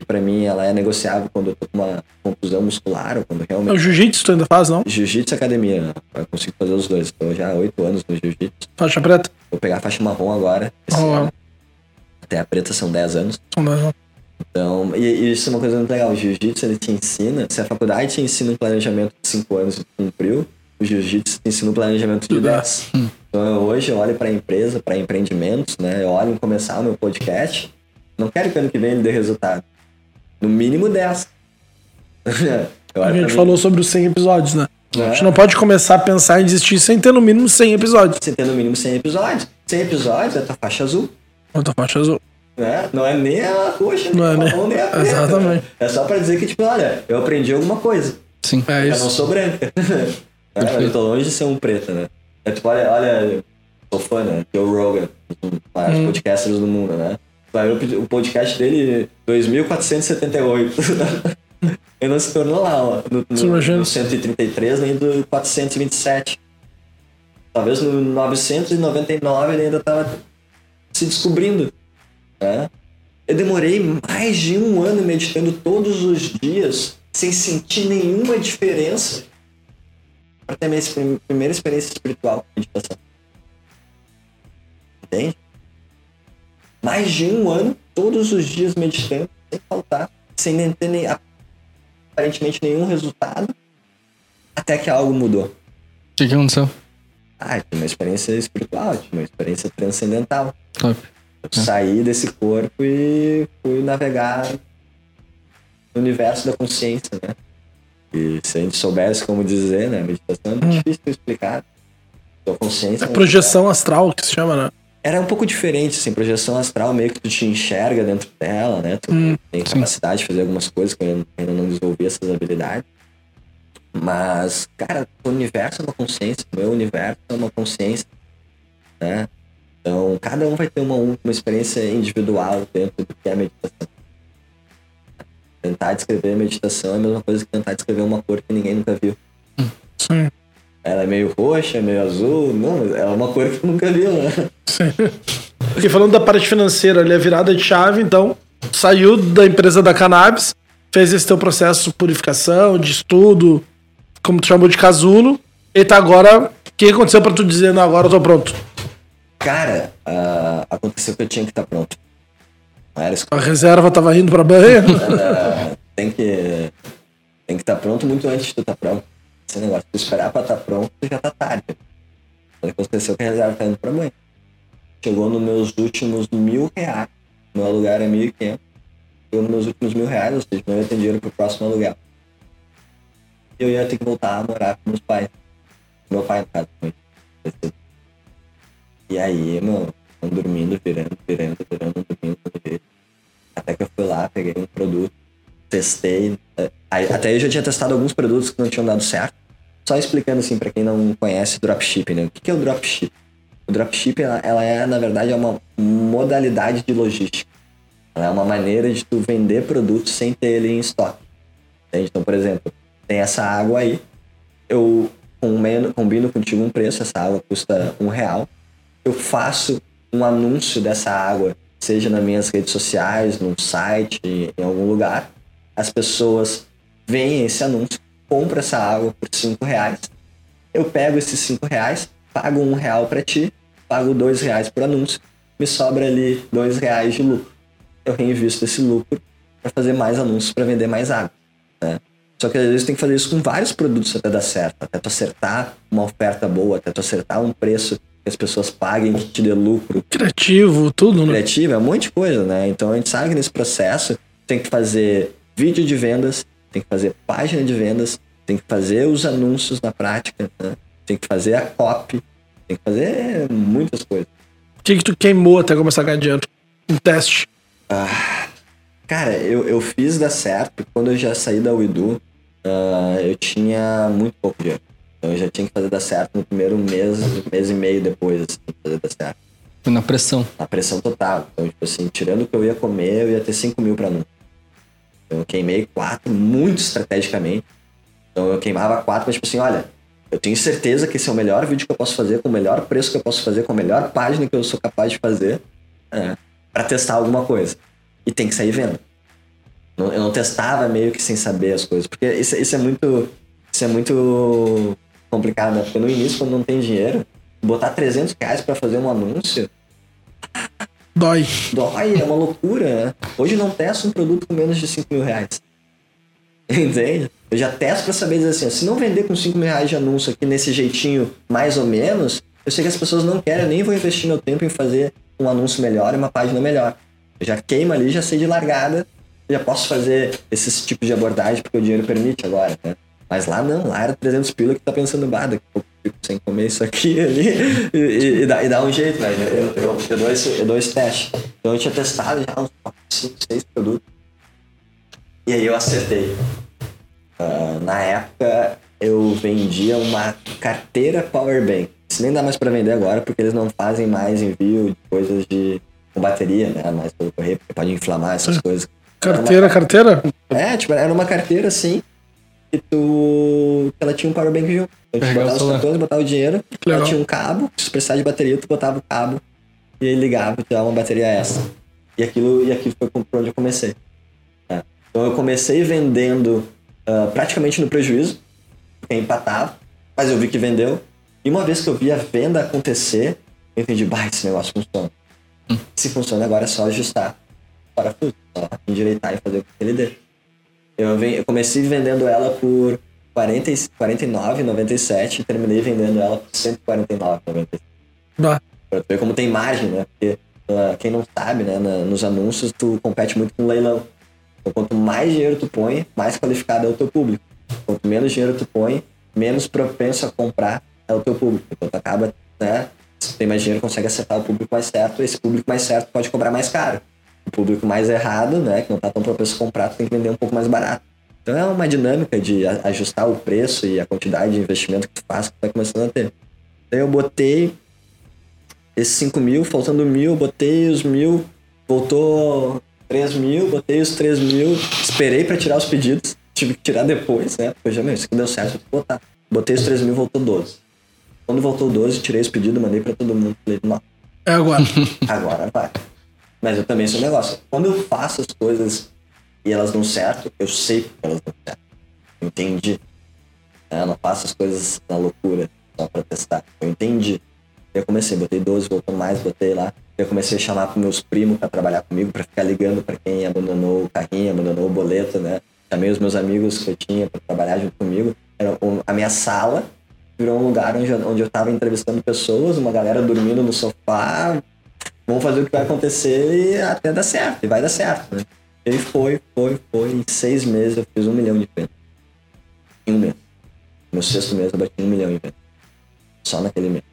Para mim, ela é negociável quando eu tô com uma contusão muscular ou quando realmente O jiu-jitsu tu ainda faz, não? Jiu-jitsu e academia, né? eu consigo fazer os dois. Estou já há oito anos no jiu-jitsu. Faixa preta? Vou pegar a faixa marrom agora. Oh. Até a preta são 10 anos. São dez anos. Então, e, e isso é uma coisa muito legal. O jiu-jitsu ele te ensina. Se a faculdade te ensina um planejamento de 5 anos e tu cumpriu, o jiu-jitsu te ensina um planejamento de De 10. Então eu, hoje eu olho para a empresa, para empreendimentos, né? Eu olho em começar o meu podcast. Não quero que ano que vem ele dê resultado. No mínimo 10. Eu A gente falou sobre os 100 episódios, né? A É. gente não pode começar a pensar em desistir sem ter no mínimo 100 episódios. Você tem no mínimo 100 episódios. 100 episódios é tua faixa azul. Outra faixa azul. Né? Não é nem a roxa, nem Não é a nem- marrom, nem a preta. Exatamente. É só pra dizer que, tipo, olha, eu aprendi alguma coisa. Sim. É Eu não isso. sou branca. É, eu tô longe de ser um preta, né? É tipo, olha, olha, sou fã, né? Joe Rogan, um dos maiores Hum. podcasters do mundo, né? Vai, o- podcast dele, 2478. Ele não se tornou lá, ó, no, no, no 133, nem do 427. Talvez no 999 ele ainda tava se descobrindo. Né? Eu demorei mais de um ano meditando todos os dias, sem sentir nenhuma diferença, para ter minha primeira experiência espiritual com meditação. Entende? Mais de um ano, todos os dias meditando, sem faltar, sem nem ter nem, aparentemente nenhum resultado, até que algo mudou. O que, que aconteceu? Ah, tive uma experiência espiritual, tive uma experiência transcendental. Top. Eu saí desse corpo e fui navegar no universo da consciência, né? E se a gente soubesse como dizer, né? Meditação é muito difícil de explicar. Sua consciência. É projeção astral que se chama, né? Era um pouco diferente, assim, projeção astral, meio que tu te enxerga dentro dela, né? Tu Hum, tem capacidade de fazer algumas coisas que eu ainda- não desenvolvi essas habilidades. Mas, cara, o universo é uma consciência, o meu universo é uma consciência, né? Então, cada um vai ter uma, uma experiência individual dentro do que é meditação. Tentar descrever a meditação é a mesma coisa que tentar descrever uma cor que ninguém nunca viu. Sim. Ela é meio roxa, meio azul, não, ela é uma cor que tu nunca viu, né? Sim. E falando da parte financeira, ali a virada de chave, então, saiu da empresa da cannabis, fez esse teu processo de purificação, de estudo, como tu chamou de casulo, e tá agora. O que aconteceu pra tu dizer, não, agora eu tô pronto? Cara, ah, aconteceu que eu tinha que estar pronto. Não era A reserva tava indo pra banho. Tem que tem que estar pronto muito antes de tu estar pronto. Esse negócio, tu esperar pra estar pronto, tu já tá tarde. Quando aconteceu que a reserva tá indo pra mãe. Chegou nos meus últimos mil reais. Meu aluguel era mil e quinhentos. Chegou nos meus últimos mil reais, ou seja, não ia ter dinheiro pro próximo aluguel. E eu ia ter que voltar a morar com meus pais. Meu pai, no caso, foi. E aí, mano, tão dormindo, virando, virando, virando, dormindo, dormindo. Até que eu fui lá, peguei um produto, testei. aí- Até eu já tinha testado alguns produtos que não tinham dado certo. Só explicando assim pra quem não conhece dropshipping, né? O que é o dropship? O dropshipping, ela, ela é, na verdade, é uma modalidade de logística. Ela é uma maneira de tu vender produtos sem ter ele em estoque. Entende? Então, por exemplo, tem essa água aí, eu combino, contigo um preço, essa água custa um real. Eu faço um anúncio dessa água, seja nas minhas redes sociais, num site, em algum lugar. As pessoas veem esse anúncio, compram essa água por cinco reais. Eu pego esses cinco reais, pago um real para ti, pago dois reais por anúncio, me sobra ali dois reais de lucro. Eu reinvisto esse lucro para fazer mais anúncios para vender mais água. Né? Só que às vezes tem que fazer isso com vários produtos até dar certo, até tu acertar uma oferta boa, até tu acertar um preço que as pessoas paguem que te dê lucro Criativo, tudo, né? criativo, é um monte de coisa, né? Então a gente sabe que nesse processo tem que fazer vídeo de vendas, tem que fazer página de vendas, tem que fazer os anúncios na prática, né? tem que fazer a copy, tem que fazer muitas coisas. O que, que tu queimou até começar a ganhar dinheiro? Um teste. Ah, cara, eu, eu fiz dar certo, quando eu já saí da Uidu, uh, eu tinha muito pouco dinheiro. Então eu já tinha que fazer dar certo no primeiro mês, mês e meio depois, assim, fazer dar certo. Foi na pressão. Na pressão total. Então, tipo assim, tirando o que eu ia comer, eu ia ter 5 mil pra anúncio. Então eu queimei quatro muito estrategicamente. Então eu queimava quatro, mas tipo assim, olha, eu tenho certeza que esse é o melhor vídeo que eu posso fazer, com o melhor preço que eu posso fazer, com a melhor página que eu sou capaz de fazer, é, para testar alguma coisa. E tem que sair vendo. Eu não testava meio que sem saber as coisas, porque isso, isso é muito isso é muito complicado, né? Porque no início, quando não tem dinheiro, botar 300 reais pra fazer um anúncio. Dói. Dói, é uma loucura? Hoje não testo um produto com menos de 5 mil reais. Entende? Eu já testo pra saber dizer assim, ó, se não vender com 5 mil reais de anúncio aqui nesse jeitinho, mais ou menos, eu sei que as pessoas não querem, eu nem vou investir meu tempo em fazer um anúncio melhor e uma página melhor. Eu já queima ali, já sei de largada, já posso fazer esses tipos de abordagem porque o dinheiro permite agora, né? Mas lá não, lá era 300 pila que tá pensando, bah, daqui a pouco fico sem comer isso aqui ali e, e, e, dá, e dá um jeito, velho. Eu, eu, eu, dou esse, eu dou esse teste. Então eu tinha testado já uns 5, 6 produtos. E aí eu acertei. Uh, na época eu vendia uma carteira Powerbank. Isso nem dá mais para vender agora porque eles não fazem mais envio de coisas de com bateria, né? Mais pelo correio, porque pode inflamar essas coisas. Carteira, uma... carteira? É, tipo, era uma carteira assim que tu. ela tinha um powerbank junto. Então, tu botava os cartões, botava o dinheiro, ela tinha um cabo, se precisar de bateria, tu botava o cabo e ligava dava uma bateria essa. E aquilo, e aquilo foi por onde eu comecei. É. Então eu comecei vendendo uh, praticamente no prejuízo, empatava, mas eu vi que vendeu. E uma vez que eu vi a venda acontecer, eu entendi, bah, esse negócio funciona. Hum. Se funciona agora é só ajustar para tudo, só endireitar e fazer o que ele dê. Eu, comecei vendendo ela por 40, 49,97 e terminei vendendo ela por 149,97. Bah. Pra ver como tem margem, né? Porque uh, quem não sabe, né? Na, nos anúncios tu compete muito com leilão. Então quanto mais dinheiro tu põe, mais qualificado é o teu público. Quanto menos dinheiro tu põe, menos propenso a comprar é o teu público. Então tu acaba, né? Se tu tem mais dinheiro, consegue acertar o público mais certo, esse público mais certo pode cobrar mais caro público mais errado, né, que não está tão propenso a comprar, tu tem que vender um pouco mais barato. Então é uma dinâmica de ajustar o preço e a quantidade de investimento que tu faz que tu vai começando a ter. Então eu botei esses 5 mil, faltando mil, botei os mil, voltou 3 mil, botei os 3 mil, esperei para tirar os pedidos, tive que tirar depois, né? Porque já, meu, isso aqui deu certo, vou botar. Botei os 3 mil, voltou 12. Quando voltou 12, tirei os pedidos, mandei para todo mundo. Falei, não. É agora. agora vai. Mas eu também sou um negócio. Quando eu faço as coisas e elas dão certo, eu sei que elas dão certo. Entendi. É, eu não faço as coisas na loucura só pra testar. Eu entendi. Eu comecei, botei 12, voltou mais, botei lá. Eu comecei a chamar pros meus primos para trabalhar comigo, para ficar ligando para quem abandonou o carrinho, abandonou o boleto, né? Chamei os meus amigos que eu tinha para trabalhar junto comigo. Era a minha sala virou um lugar onde, onde eu tava entrevistando pessoas, uma galera dormindo no sofá, vamos fazer o que vai acontecer e até dar certo, e vai dar certo, né? E foi, foi, foi. Em seis meses eu fiz um milhão de vendas. Em um mês. No sexto mês eu bati um milhão de vendas. Só naquele mês.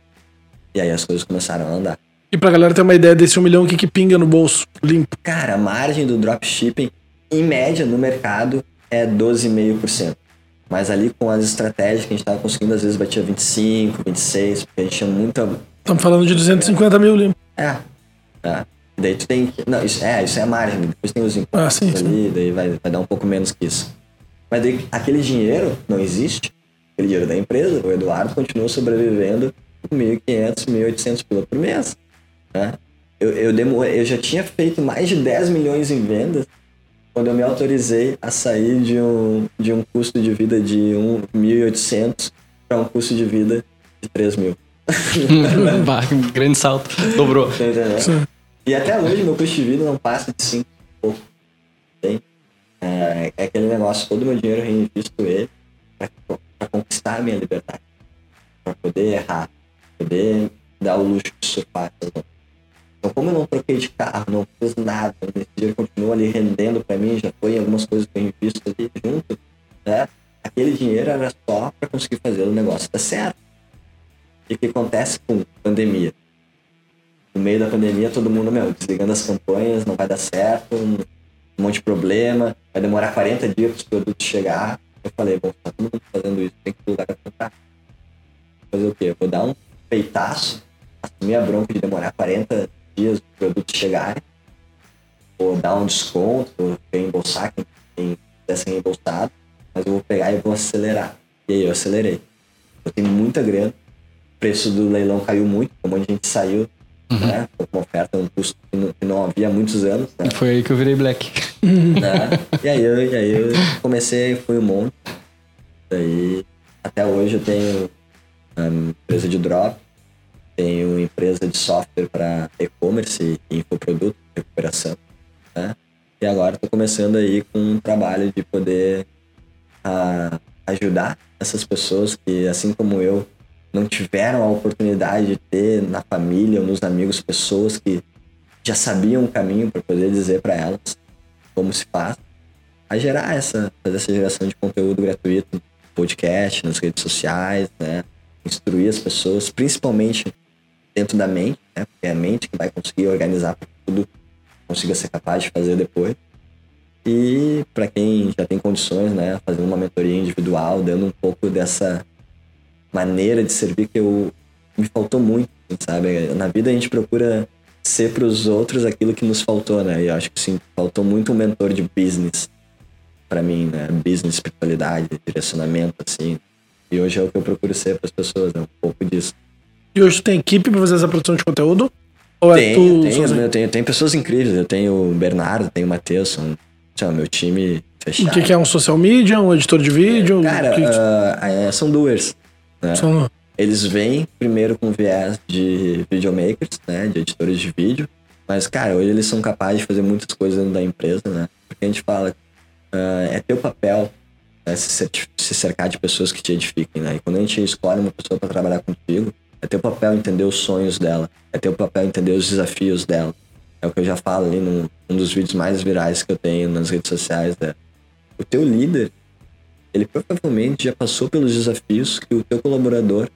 E aí as coisas começaram a andar. E pra galera ter uma ideia desse um milhão, o que, que pinga no bolso limpo? Cara, a margem do dropshipping, em média, no mercado, é 12,5%. Mas ali com as estratégias que a gente tava conseguindo, às vezes batia 25, 26, porque a gente tinha muita. Estamos falando de 250 mil limpo. É, Tá? Daí tu tem que. Não, isso é, isso é a margem. Depois tem os impostos ah, sim, ali, sim. daí vai, vai dar um pouco menos que isso. Mas daí aquele dinheiro não existe. Aquele dinheiro da empresa, o Eduardo continua sobrevivendo com 1.500, 1.800 pila por mês. Né? Eu, eu, demo, eu já tinha feito mais de 10 milhões em vendas quando eu me autorizei a sair de um, de um custo de vida de 1.800 para um custo de vida de 3 mil. grande salto, dobrou. E até hoje meu custo de vida não passa de 5 pouco. É, é, aquele negócio, todo meu dinheiro eu reinvisto ele para conquistar a minha liberdade. Para poder errar, poder dar o luxo de surfar Então como eu não troquei de carro, não fiz nada, esse dinheiro continua ali rendendo para mim, já foi em algumas coisas que eu invisto ali junto, né? Aquele dinheiro era só para conseguir fazer o negócio dar certo. E o que acontece com pandemia? No meio da pandemia, todo mundo, meu, desligando as campanhas, não vai dar certo, um monte de problema, vai demorar 40 dias para os produtos chegar. Eu falei, bom, tá todo mundo fazendo isso, tem que ter lugar para comprar. Fazer o quê? Eu vou dar um peitaço, assumir a bronca de demorar 40 dias para os produtos chegarem, vou dar um desconto, vou reembolsar quem, quiser ser reembolsado, mas eu vou pegar e vou acelerar. E aí eu acelerei. Eu tenho muita grana, o preço do leilão caiu muito, como a gente saiu, uhum. né? Uma oferta, um custo que não, que não havia há muitos anos. Né? Foi aí que eu virei black. Né? E, aí eu, e aí eu comecei, fui um monte. Daí até hoje eu tenho uma empresa de drop, tenho empresa de software para e-commerce e infoproduto, recuperação. Né? E agora estou começando aí com um trabalho de poder uh, ajudar essas pessoas que, assim como eu, não tiveram a oportunidade de ter na família ou nos amigos pessoas que já sabiam o caminho para poder dizer para elas como se faz, a gerar essa, fazer essa geração de conteúdo gratuito, podcast, nas redes sociais, né? Instruir as pessoas, principalmente dentro da mente, né? Porque é a mente que vai conseguir organizar tudo consiga ser capaz de fazer depois. E para quem já tem condições, né, fazer uma mentoria individual, dando um pouco dessa maneira de servir que eu me faltou muito, sabe? Na vida a gente procura ser para os outros aquilo que nos faltou, né? E eu acho que sim, faltou muito um mentor de business para mim, né? Business, espiritualidade, direcionamento, assim. E hoje é o que eu procuro ser para as pessoas, né? Um pouco disso. E hoje tu tem equipe para fazer essa produção de conteúdo? Ou é tenho, tu tenho, eu tenho, tenho pessoas incríveis. Eu tenho o Bernardo, tenho o Matheus, são, são meu time fechado. O que, que, é um social media, um editor de vídeo? Cara, que... uh, são doers. Né? São... Eles vêm primeiro com viés de videomakers, né? De editores de vídeo. Mas, cara, hoje eles são capazes de fazer muitas coisas dentro da empresa, né? Porque a gente fala, uh, é teu papel né, se, se cercar de pessoas que te edifiquem, né? E quando a gente escolhe uma pessoa para trabalhar contigo, é teu papel entender os sonhos dela. É teu papel entender os desafios dela. É o que eu já falo ali num um dos vídeos mais virais que eu tenho nas redes sociais. Né? O teu líder, ele provavelmente já passou pelos desafios que o teu colaborador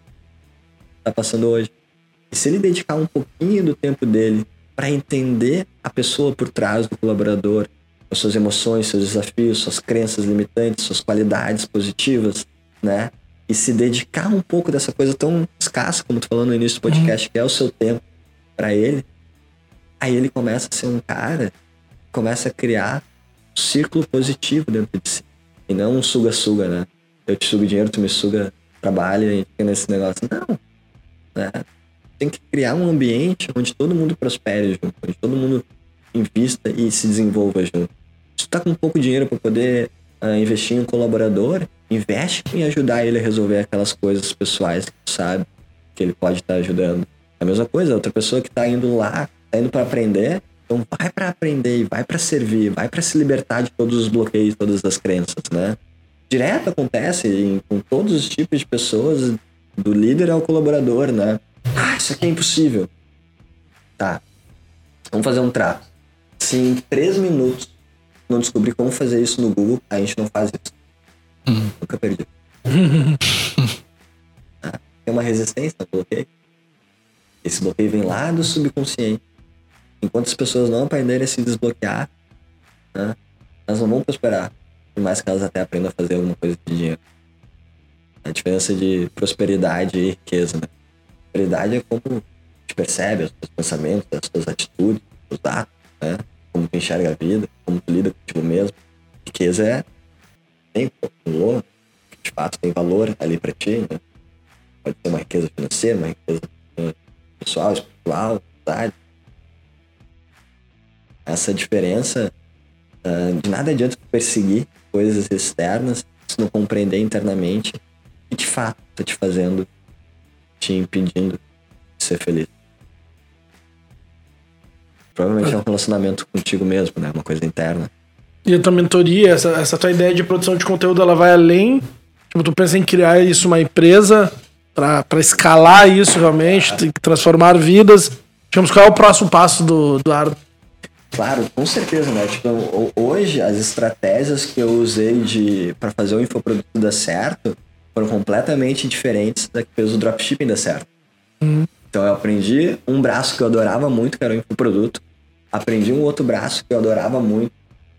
está passando hoje. E se ele dedicar um pouquinho do tempo dele para entender a pessoa por trás do colaborador, as suas emoções, seus desafios, suas crenças limitantes, suas qualidades positivas, né? e se dedicar um pouco dessa coisa tão escassa, como tu falou no início do podcast, uhum. que é o seu tempo para ele, aí ele começa a ser um cara, começa a criar um círculo positivo dentro de si. E não um suga-suga, né? Eu te sugo dinheiro, tu me suga trabalho e fica nesse negócio. Não. Né? Tem que criar um ambiente onde todo mundo prospere junto, onde todo mundo invista e se desenvolva junto. Se tu tá com pouco dinheiro para poder uh, investir em um colaborador, investe em ajudar ele a resolver aquelas coisas pessoais que tu sabe que ele pode estar tá ajudando. É a mesma coisa, outra pessoa que está indo lá, está indo para aprender, então vai para aprender, vai para servir, vai para se libertar de todos os bloqueios, todas as crenças, né? Direto acontece em, com todos os tipos de pessoas, do líder ao colaborador, né? Ah, isso aqui é impossível. Tá. Vamos fazer um trato. Se em três minutos não descobrir como fazer isso no Google, a gente não faz isso. Hum. Nunca perdi. ah, tem uma resistência ao bloqueio. Esse bloqueio vem lá do subconsciente. Enquanto as pessoas não aprenderem a se desbloquear, né, elas não vão prosperar. Por mais que elas até aprendam a fazer alguma coisa de dinheiro. A diferença de prosperidade e riqueza, né? Prosperidade é como gente percebe os seus pensamentos, as suas atitudes, os atos, né? Como tu enxerga a vida, como tu lida contigo mesmo. Riqueza é tem valor, que de fato tem valor ali para ti, né? Pode ser uma riqueza financeira, uma riqueza né, pessoal, espiritual, verdade. Essa diferença, uh, de nada adianta perseguir coisas externas se não compreender internamente que de fato tá te fazendo, te impedindo de ser feliz. Provavelmente é um relacionamento contigo mesmo, né? Uma coisa interna. E a tua mentoria, essa, essa tua ideia de produção de conteúdo, ela vai além. Tipo, tu pensa em criar isso uma empresa para escalar isso realmente, transformar vidas. Digamos, qual é o próximo passo do, do Ardo? Claro, com certeza, né? Tipo, ho- hoje as estratégias que eu usei de para fazer o infoproduto dar certo foram completamente diferentes da que fez o dropshipping dar certo. Então eu aprendi um braço que eu adorava muito, que era o infoproduto. Aprendi um outro braço que eu adorava muito,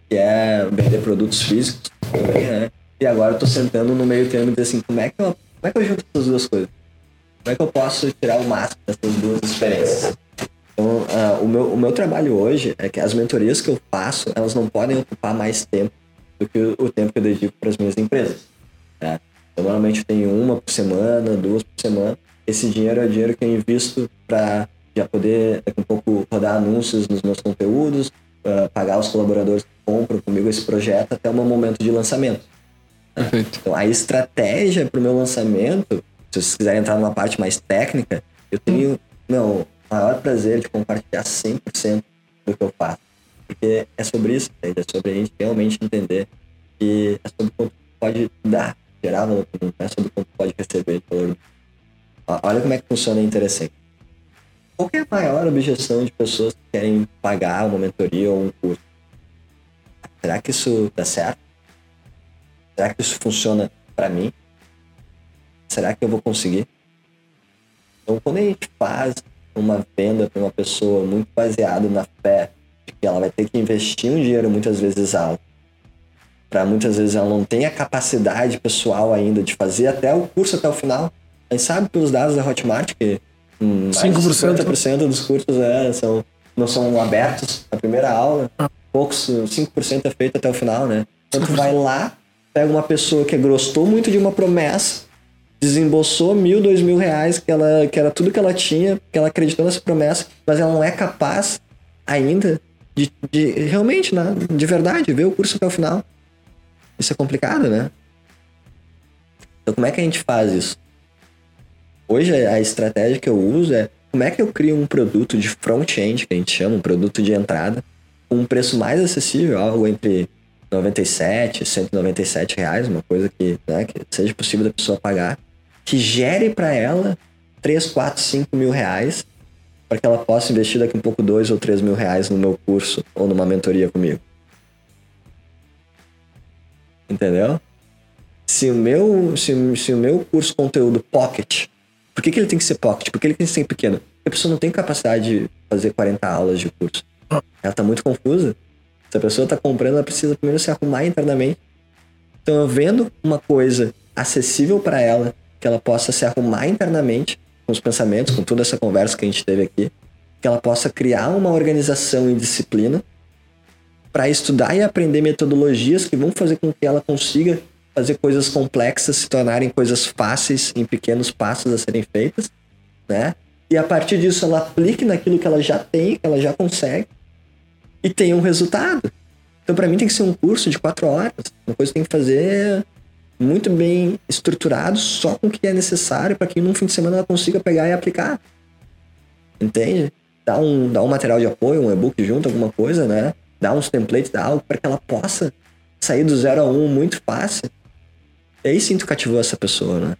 que é vender produtos físicos também, né? E agora eu tô sentando no meio termo e dizer assim, como é que eu, como é que eu junto essas duas coisas? Como é que eu posso tirar o máximo dessas duas experiências? Então, ah, o, meu, o meu trabalho hoje é que as mentorias que eu faço, elas não podem ocupar mais tempo do que o, o tempo que eu dedico para as minhas empresas. Eu normalmente tenho uma por semana, duas por semana. Esse dinheiro é o dinheiro que eu invisto para já poder, daqui a pouco, rodar anúncios nos meus conteúdos, ah, pagar os colaboradores que compram comigo esse projeto até o meu momento de lançamento. Perfeito. Então, a estratégia para o meu lançamento, se vocês quiserem entrar numa parte mais técnica, eu tenho meu maior prazer de compartilhar 100% do que eu faço. Porque é sobre isso, é sobre a gente realmente entender que é sobre quanto pode dar, gerar valor para mundo, não é sobre quanto pode receber valor. Olha como é que funciona interessante. Qual é a maior objeção de pessoas que querem pagar uma mentoria ou um curso? Será que isso dá certo? Será que isso funciona para mim? Será que eu vou conseguir? Então, quando a gente faz uma venda para uma pessoa muito baseado na fé de que ela vai ter que investir um dinheiro muitas vezes alto, para muitas vezes ela não tem a capacidade pessoal ainda de fazer até o curso até o final. A gente sabe pelos dados da Hotmart que hum, mais de 5%. 50% dos cursos é, são, não são abertos na primeira aula, poucos, 5% é feito até o final, né? Então tu vai lá, pega uma pessoa que gostou muito de uma promessa, desembolsou mil, dois mil reais, que, ela, que era tudo que ela tinha, que ela acreditou nessa promessa, mas ela não é capaz ainda de, de realmente, né, de verdade, ver o curso até o final. Isso é complicado, né? Então como é que a gente faz isso? Hoje a estratégia que eu uso é como é que eu crio um produto de front-end, que a gente chama, um produto de entrada, com um preço mais acessível, algo entre 97, 197 reais, uma coisa que, né, que seja possível da pessoa pagar, que gere para ela 3, 4, 5 mil reais, para que ela possa investir daqui um pouco 2 ou 3 mil reais no meu curso ou numa mentoria comigo. Entendeu? Se o meu, se, se o meu curso conteúdo pocket, por que, que ele tem que ser pocket? Por que ele tem que ser pequeno? Porque a pessoa não tem capacidade de fazer 40 aulas de curso. Ela tá muito confusa. Se a pessoa tá comprando, ela precisa primeiro se arrumar internamente. Então, eu vendo uma coisa acessível para ela, que ela possa se arrumar internamente, com os pensamentos, com toda essa conversa que a gente teve aqui, que ela possa criar uma organização e disciplina para estudar e aprender metodologias que vão fazer com que ela consiga fazer coisas complexas se tornarem coisas fáceis em pequenos passos a serem feitas, né? E a partir disso ela aplique naquilo que ela já tem, que ela já consegue e tenha um resultado. Então para mim tem que ser um curso de quatro horas, uma coisa que tem que fazer muito bem estruturado, só com o que é necessário para que num fim de semana ela consiga pegar e aplicar. Entende? Dá um, dá um material de apoio, um e-book junto, alguma coisa, né? Dá uns templates, dá algo para que ela possa sair do zero a um muito fácil. E aí sim tu cativou essa pessoa, né?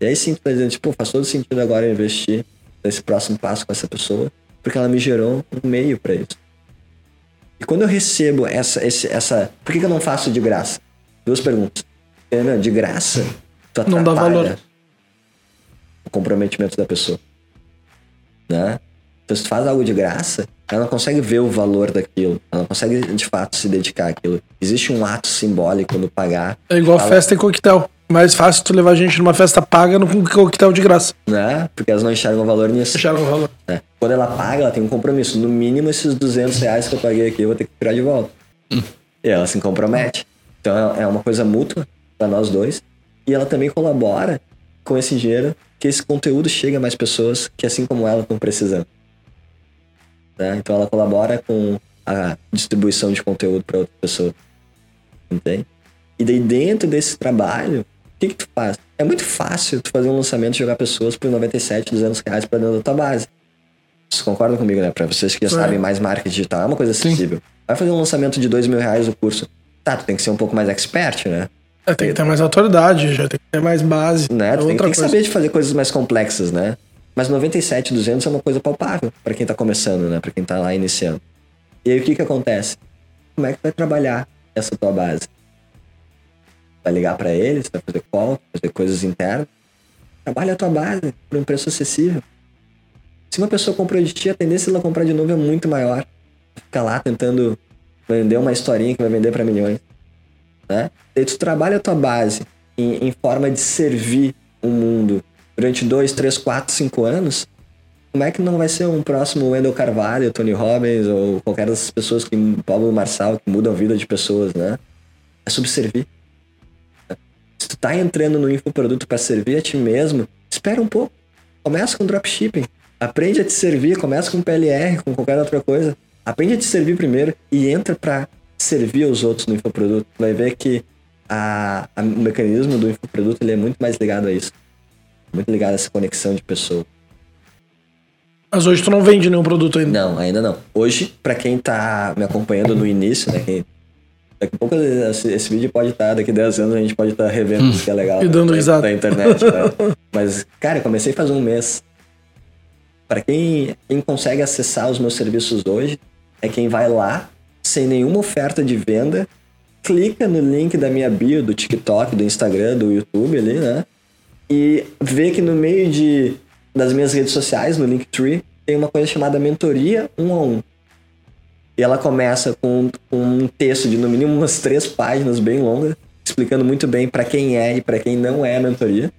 E aí sim tu tá dizendo, tipo, faz todo sentido agora investir nesse próximo passo com essa pessoa, porque ela me gerou um meio para isso. E quando eu recebo essa, esse, essa. Por que, que eu não faço de graça? Duas perguntas. Meu, de graça, tu Não dá valor. o comprometimento da pessoa. Né? Então, se tu faz algo de graça, ela não consegue ver o valor daquilo. Ela não consegue, de fato, se dedicar àquilo. Existe um ato simbólico no pagar, É igual Fala. festa e coquetel. Mais fácil tu levar gente numa festa paga no um coquetel de graça. né? Porque elas não enxergam valor nisso. O valor. né? Quando ela paga, ela tem um compromisso. No mínimo, esses 200 reais que eu paguei aqui, eu vou ter que tirar de volta. E ela se compromete. Então, é é uma coisa mútua para nós dois. E ela também colabora com esse dinheiro que esse conteúdo chegue a mais pessoas que, assim como ela, estão precisando. Né? Então, ela colabora com a distribuição de conteúdo para outra pessoa. Entende? E daí, dentro desse trabalho, o que, que tu faz? É muito fácil tu fazer um lançamento e jogar pessoas por 97, 200 reais pra dentro da tua base. Vocês concordam comigo, né? Pra vocês que já É. sabem mais marketing digital, é uma coisa acessível. Vai fazer um lançamento de 2 mil reais o curso. Tá, tu tem que ser um pouco mais expert, né? É, tem que ter mais autoridade, já tem que ter mais base. né? é tem, tem que saber de fazer coisas mais complexas, né? Mas 97, 200 é uma coisa palpável pra quem tá começando, né? Pra quem tá lá iniciando. E aí o que que acontece? Como é que tu vai trabalhar essa tua base? Vai ligar para eles, vai fazer call, fazer coisas internas. Trabalha a tua base por um preço acessível. Se uma pessoa comprou de ti, a tendência dela comprar de novo é muito maior. Fica lá tentando vender uma historinha que vai vender para milhões. Né? Tu trabalha a tua base em, em forma de servir o mundo durante dois, três, quatro, cinco anos, como é que não vai ser um próximo Wendell Carvalho, Tony Robbins ou qualquer dessas pessoas que Paulo Marçal que mudam a vida de pessoas, né? É subservir. Se tu tá entrando no infoproduto para servir a ti mesmo, espera um pouco. Começa com dropshipping. Aprende a te servir, começa com PLR, com qualquer outra coisa. Aprende a te servir primeiro e entra para servir os outros no infoproduto. Vai ver que a, a, o mecanismo do infoproduto ele é muito mais ligado a isso. Muito ligado a essa conexão de pessoa. Mas hoje tu não vende nenhum produto ainda? Não, ainda não. Hoje, para quem tá me acompanhando no início, né? Quem, daqui a pouco esse, esse vídeo pode estar, tá, daqui a 10 anos a gente pode estar tá revendo isso que é legal. E dando da, risada. Da internet, né? Mas, cara, eu comecei faz um mês. Para quem, quem consegue acessar os meus serviços hoje, é quem vai lá, sem nenhuma oferta de venda, clica no link da minha bio, do TikTok, do Instagram, do YouTube ali, né? E vê que no meio de, das minhas redes sociais, no Linktree, tem uma coisa chamada mentoria um a um. E ela começa com, um texto de no mínimo umas três páginas bem longas, explicando muito bem para quem é e para quem não é a mentoria.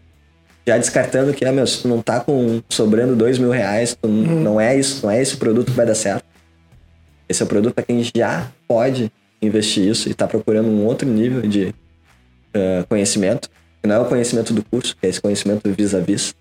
Já descartando que, ah, meu, se tu não tá com sobrando dois mil reais, tu uhum. não é isso, não é esse produto que vai dar certo. Esse é o produto para quem já pode investir isso e está procurando um outro nível de uh, conhecimento, que não é o conhecimento do curso, que é esse conhecimento vis-a-vis,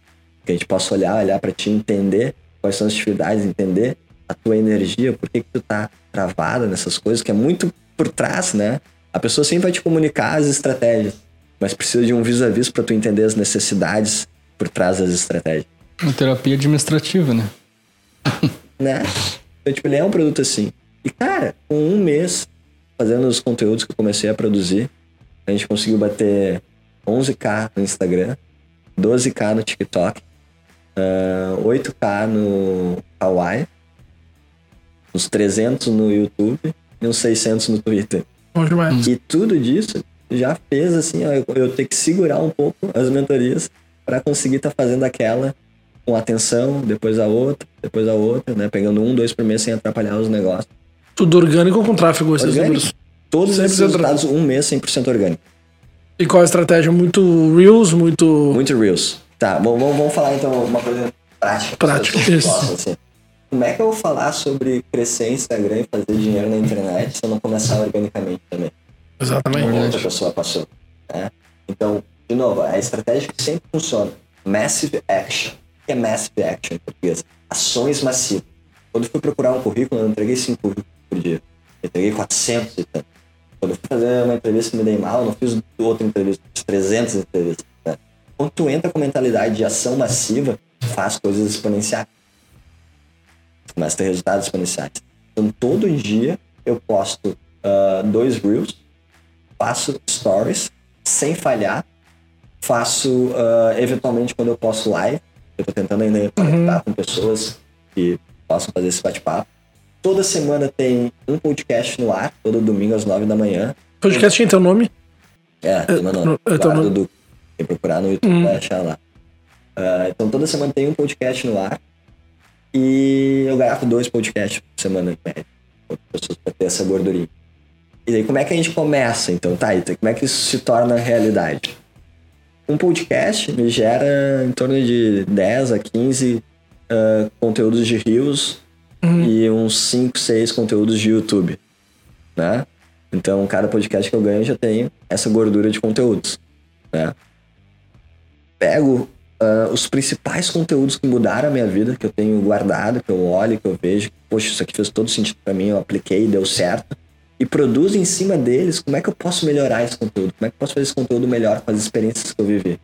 que a gente possa olhar, olhar para ti, entender quais são as dificuldades, entender a tua energia, por que, que tu tá travada nessas coisas, que é muito por trás, né? A pessoa sempre vai te comunicar as estratégias, mas precisa de um vis-a-vis para tu entender as necessidades por trás das estratégias. Uma terapia administrativa, né? né? Então, tipo, ele é um produto assim. E, cara, com um mês fazendo os conteúdos que eu comecei a produzir, a gente conseguiu bater 11k no Instagram, 12k no TikTok, uh, ah, 8k no Hawaii, uns 300 no YouTube e uns 600 no Twitter. Demais. E tudo disso já fez assim, ó, eu, eu ter que segurar um pouco as mentorias para conseguir estar tá fazendo aquela com atenção, depois a outra, depois a outra, né? Pegando um, dois por mês sem atrapalhar os negócios. Tudo orgânico ou com tráfego, esses orgânico. números? Todos esses resultados, um mês 100% orgânico. E qual a estratégia? Muito Reels, muito... Muito Reels. Tá, bom, vamos, vamos falar então uma coisa prática. Prática, isso. assim. Como é que eu vou falar sobre crescer Instagram e fazer dinheiro na internet se eu não começar organicamente também? Exatamente. Como outra pessoa passou. Né? Então, de novo, a estratégia que sempre funciona. Massive Action. Que é Massive Action em português? Ações massivas. Quando fui procurar um currículo, eu entreguei 5 currículos por dia. Eu entreguei 400 e tanto. Quando eu fui fazer uma entrevista me dei mal, não fiz outra entrevista, fiz 300 entrevistas. Né? Quando tu entra com mentalidade de ação massiva, faz coisas exponenciais. A ter resultados exponenciais. Então, todo dia eu posto uh, dois reels, faço stories sem falhar, faço uh, eventualmente quando eu posto live, eu tô tentando ainda conectar uhum. com pessoas que possam fazer esse bate-papo. Toda semana tem um podcast no ar, todo domingo às nove da manhã. Podcast tem teu nome? É, tem meu nome. É, Eduardo Duque. Tem procurar no YouTube, hum. vai achar lá. Uh, então toda semana tem um podcast no ar. E eu gravo dois podcasts por semana em média. Pessoas pra ter essa gordurinha. E daí como é que a gente começa, então, tá? Então, como é que isso se torna realidade? Um podcast me gera em torno de 10 a 15 uh, conteúdos de rios uhum. e uns 5, 6 conteúdos de YouTube, né? Então, cada podcast que eu ganho já tenho essa gordura de conteúdos, né? Pego uh, os principais conteúdos que mudaram a minha vida, que eu tenho guardado, que eu olho, que eu vejo, poxa, isso aqui fez todo sentido para mim, eu apliquei, deu certo, e produzo em cima deles como é que eu posso melhorar esse conteúdo, como é que eu posso fazer esse conteúdo melhor com as experiências que eu vivi,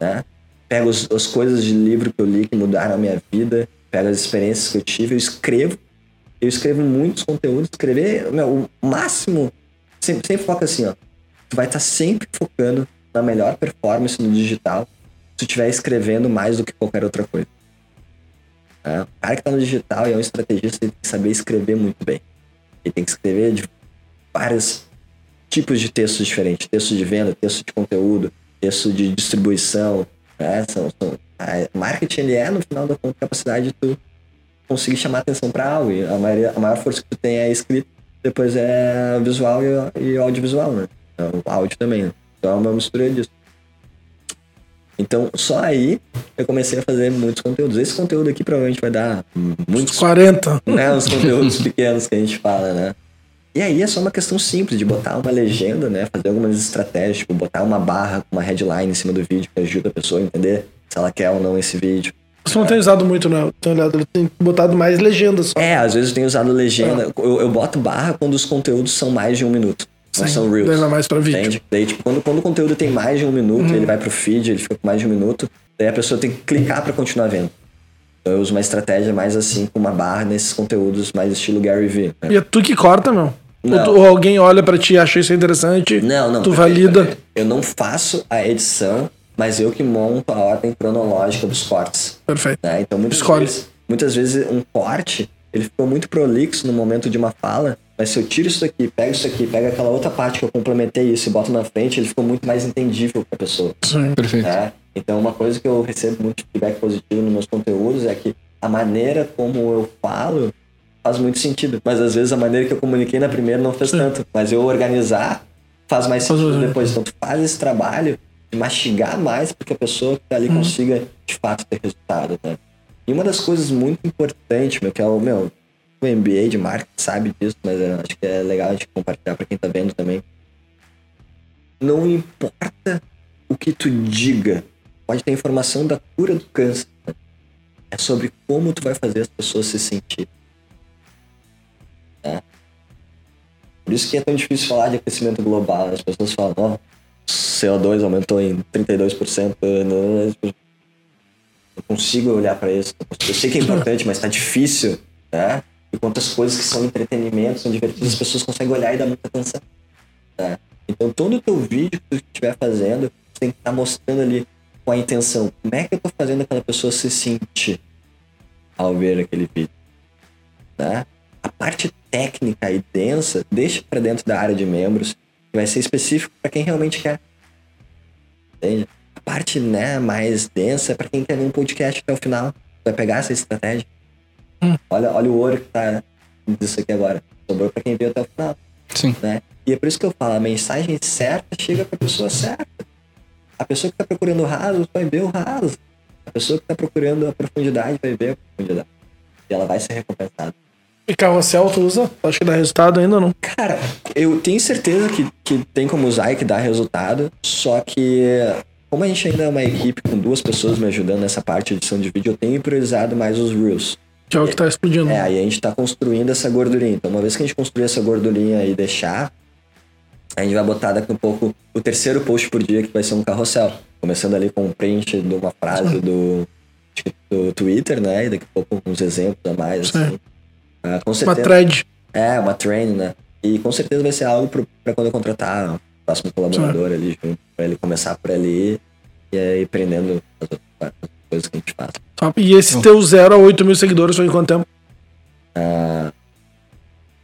né? Pego os, as coisas de livro que eu li que mudaram a minha vida, pego as experiências que eu tive, eu escrevo. Eu escrevo muitos conteúdos. Escrever, meu, o máximo. Sempre, sempre foca assim, ó. Tu vai estar sempre focando na melhor performance no digital se tu estiver escrevendo mais do que qualquer outra coisa. É, o cara que tá no digital e é um estrategista tem que saber escrever muito bem. Ele tem que escrever de vários tipos de textos diferentes. Texto de venda, texto de conteúdo, texto de distribuição. Né? São, são, marketing ele é, no final da conta, capacidade de tu conseguir chamar atenção para algo. E a, maioria, a maior força que tu tem é escrito, depois é visual e, e audiovisual, né? Então, áudio também, né? Então é uma mistura disso. Então, só aí eu comecei a fazer muitos conteúdos. Esse conteúdo aqui provavelmente vai dar muitos. 40. Né, os conteúdos pequenos que a gente fala, né? E aí é só uma questão simples de botar uma legenda, né? Fazer algumas estratégias, tipo, botar uma barra com uma headline em cima do vídeo que ajuda a pessoa a entender se ela quer ou não esse vídeo. Você não tem usado muito, né? Tem, olhado, tem botado mais legendas. É, às vezes eu tenho usado legenda. Ah. Eu, eu boto barra quando os conteúdos são mais de um minuto. Sim, são reels. vai mais pra vídeo. Entende? Daí, tipo, quando, quando o conteúdo tem mais de um minuto, Uhum. ele vai pro feed, ele fica com mais de um minuto, daí a pessoa tem que clicar pra continuar vendo. Então eu uso uma estratégia mais assim, com uma barra nesses conteúdos mais estilo Gary Vee. né? E é tu que corta, meu? Ou, Não. tu- ou alguém olha pra ti e acha isso interessante, Não, não. tu valida. Eu não faço a edição, mas eu que monto a ordem cronológica dos cortes. Perfeito. né? Então muitas Escolhe. vezes, muitas vezes um corte, ele ficou muito prolixo no momento de uma fala, mas se eu tiro isso aqui, pego isso aqui, pego aquela outra parte que eu complementei isso e boto na frente, ele ficou muito mais entendível pra pessoa. Sim. Perfeito. né? Então uma coisa que eu recebo muito feedback positivo nos meus conteúdos é que a maneira como eu falo faz muito sentido, mas às vezes a maneira que eu comuniquei na primeira não fez Sim. tanto, mas eu organizar faz mais sentido depois. Então tu faz esse trabalho de mastigar mais para que a pessoa que tá ali Uhum. consiga de fato ter resultado, né? E uma das coisas muito importantes, meu, que é o meu o MBA de marketing sabe disso, mas eu acho que é legal a gente compartilhar para quem tá vendo também. Não importa o que tu diga, pode ter informação da cura do câncer. né? É sobre como tu vai fazer as pessoas se sentir. Né? Por isso que é tão difícil falar de aquecimento global. né? As pessoas falam, ó, CO2 aumentou em 32%. né? Eu consigo olhar para isso. Eu sei que é importante, mas tá difícil, né? Quantas coisas que são entretenimento, são divertidas, as pessoas conseguem olhar e dar muita atenção. Né? Então, todo o teu vídeo que tu estiver fazendo, você tem que estar mostrando ali com a intenção. Como é que eu tô fazendo aquela pessoa se sentir ao ver aquele vídeo? Né? A parte técnica e densa, deixa para dentro da área de membros, que vai ser específico para quem realmente quer. Entende? A parte né, mais densa é para quem quer ver um podcast até o final. Vai pegar essa estratégia. Hum. Olha, olha o ouro que tá disso aqui agora. Sobrou para quem veio até o final Sim. né? E é por isso que eu falo, a mensagem certa chega para a pessoa certa. A pessoa que está procurando o raso vai ver o raso. A pessoa que está procurando a profundidade vai ver a profundidade. E ela vai ser recompensada. E carrossel tu usa? Acho que dá resultado ainda não. Cara, eu tenho certeza que, que tem como usar e que dá resultado, só que como a gente ainda é uma equipe com duas pessoas me ajudando nessa parte de edição de vídeo, eu tenho priorizado mais os Reels. Que é o que tá explodindo. É, aí a gente tá construindo essa gordurinha. Então, uma vez que a gente construir essa gordurinha e deixar, a gente vai botar daqui a um pouco o terceiro post por dia, que vai ser um carrossel. Começando ali com um print de uma frase do, do Twitter, né? E daqui a pouco uns exemplos a mais, Sim. assim. Ah, com Uma certeza. thread. É, uma trend, né? E com certeza vai ser algo pro, pra quando eu contratar o próximo colaborador ali, junto, pra ele começar por ali e aí aprendendo as outras as coisas que a gente faz. Top. E esse teu 0 a 8 mil seguidores foi em quanto tempo?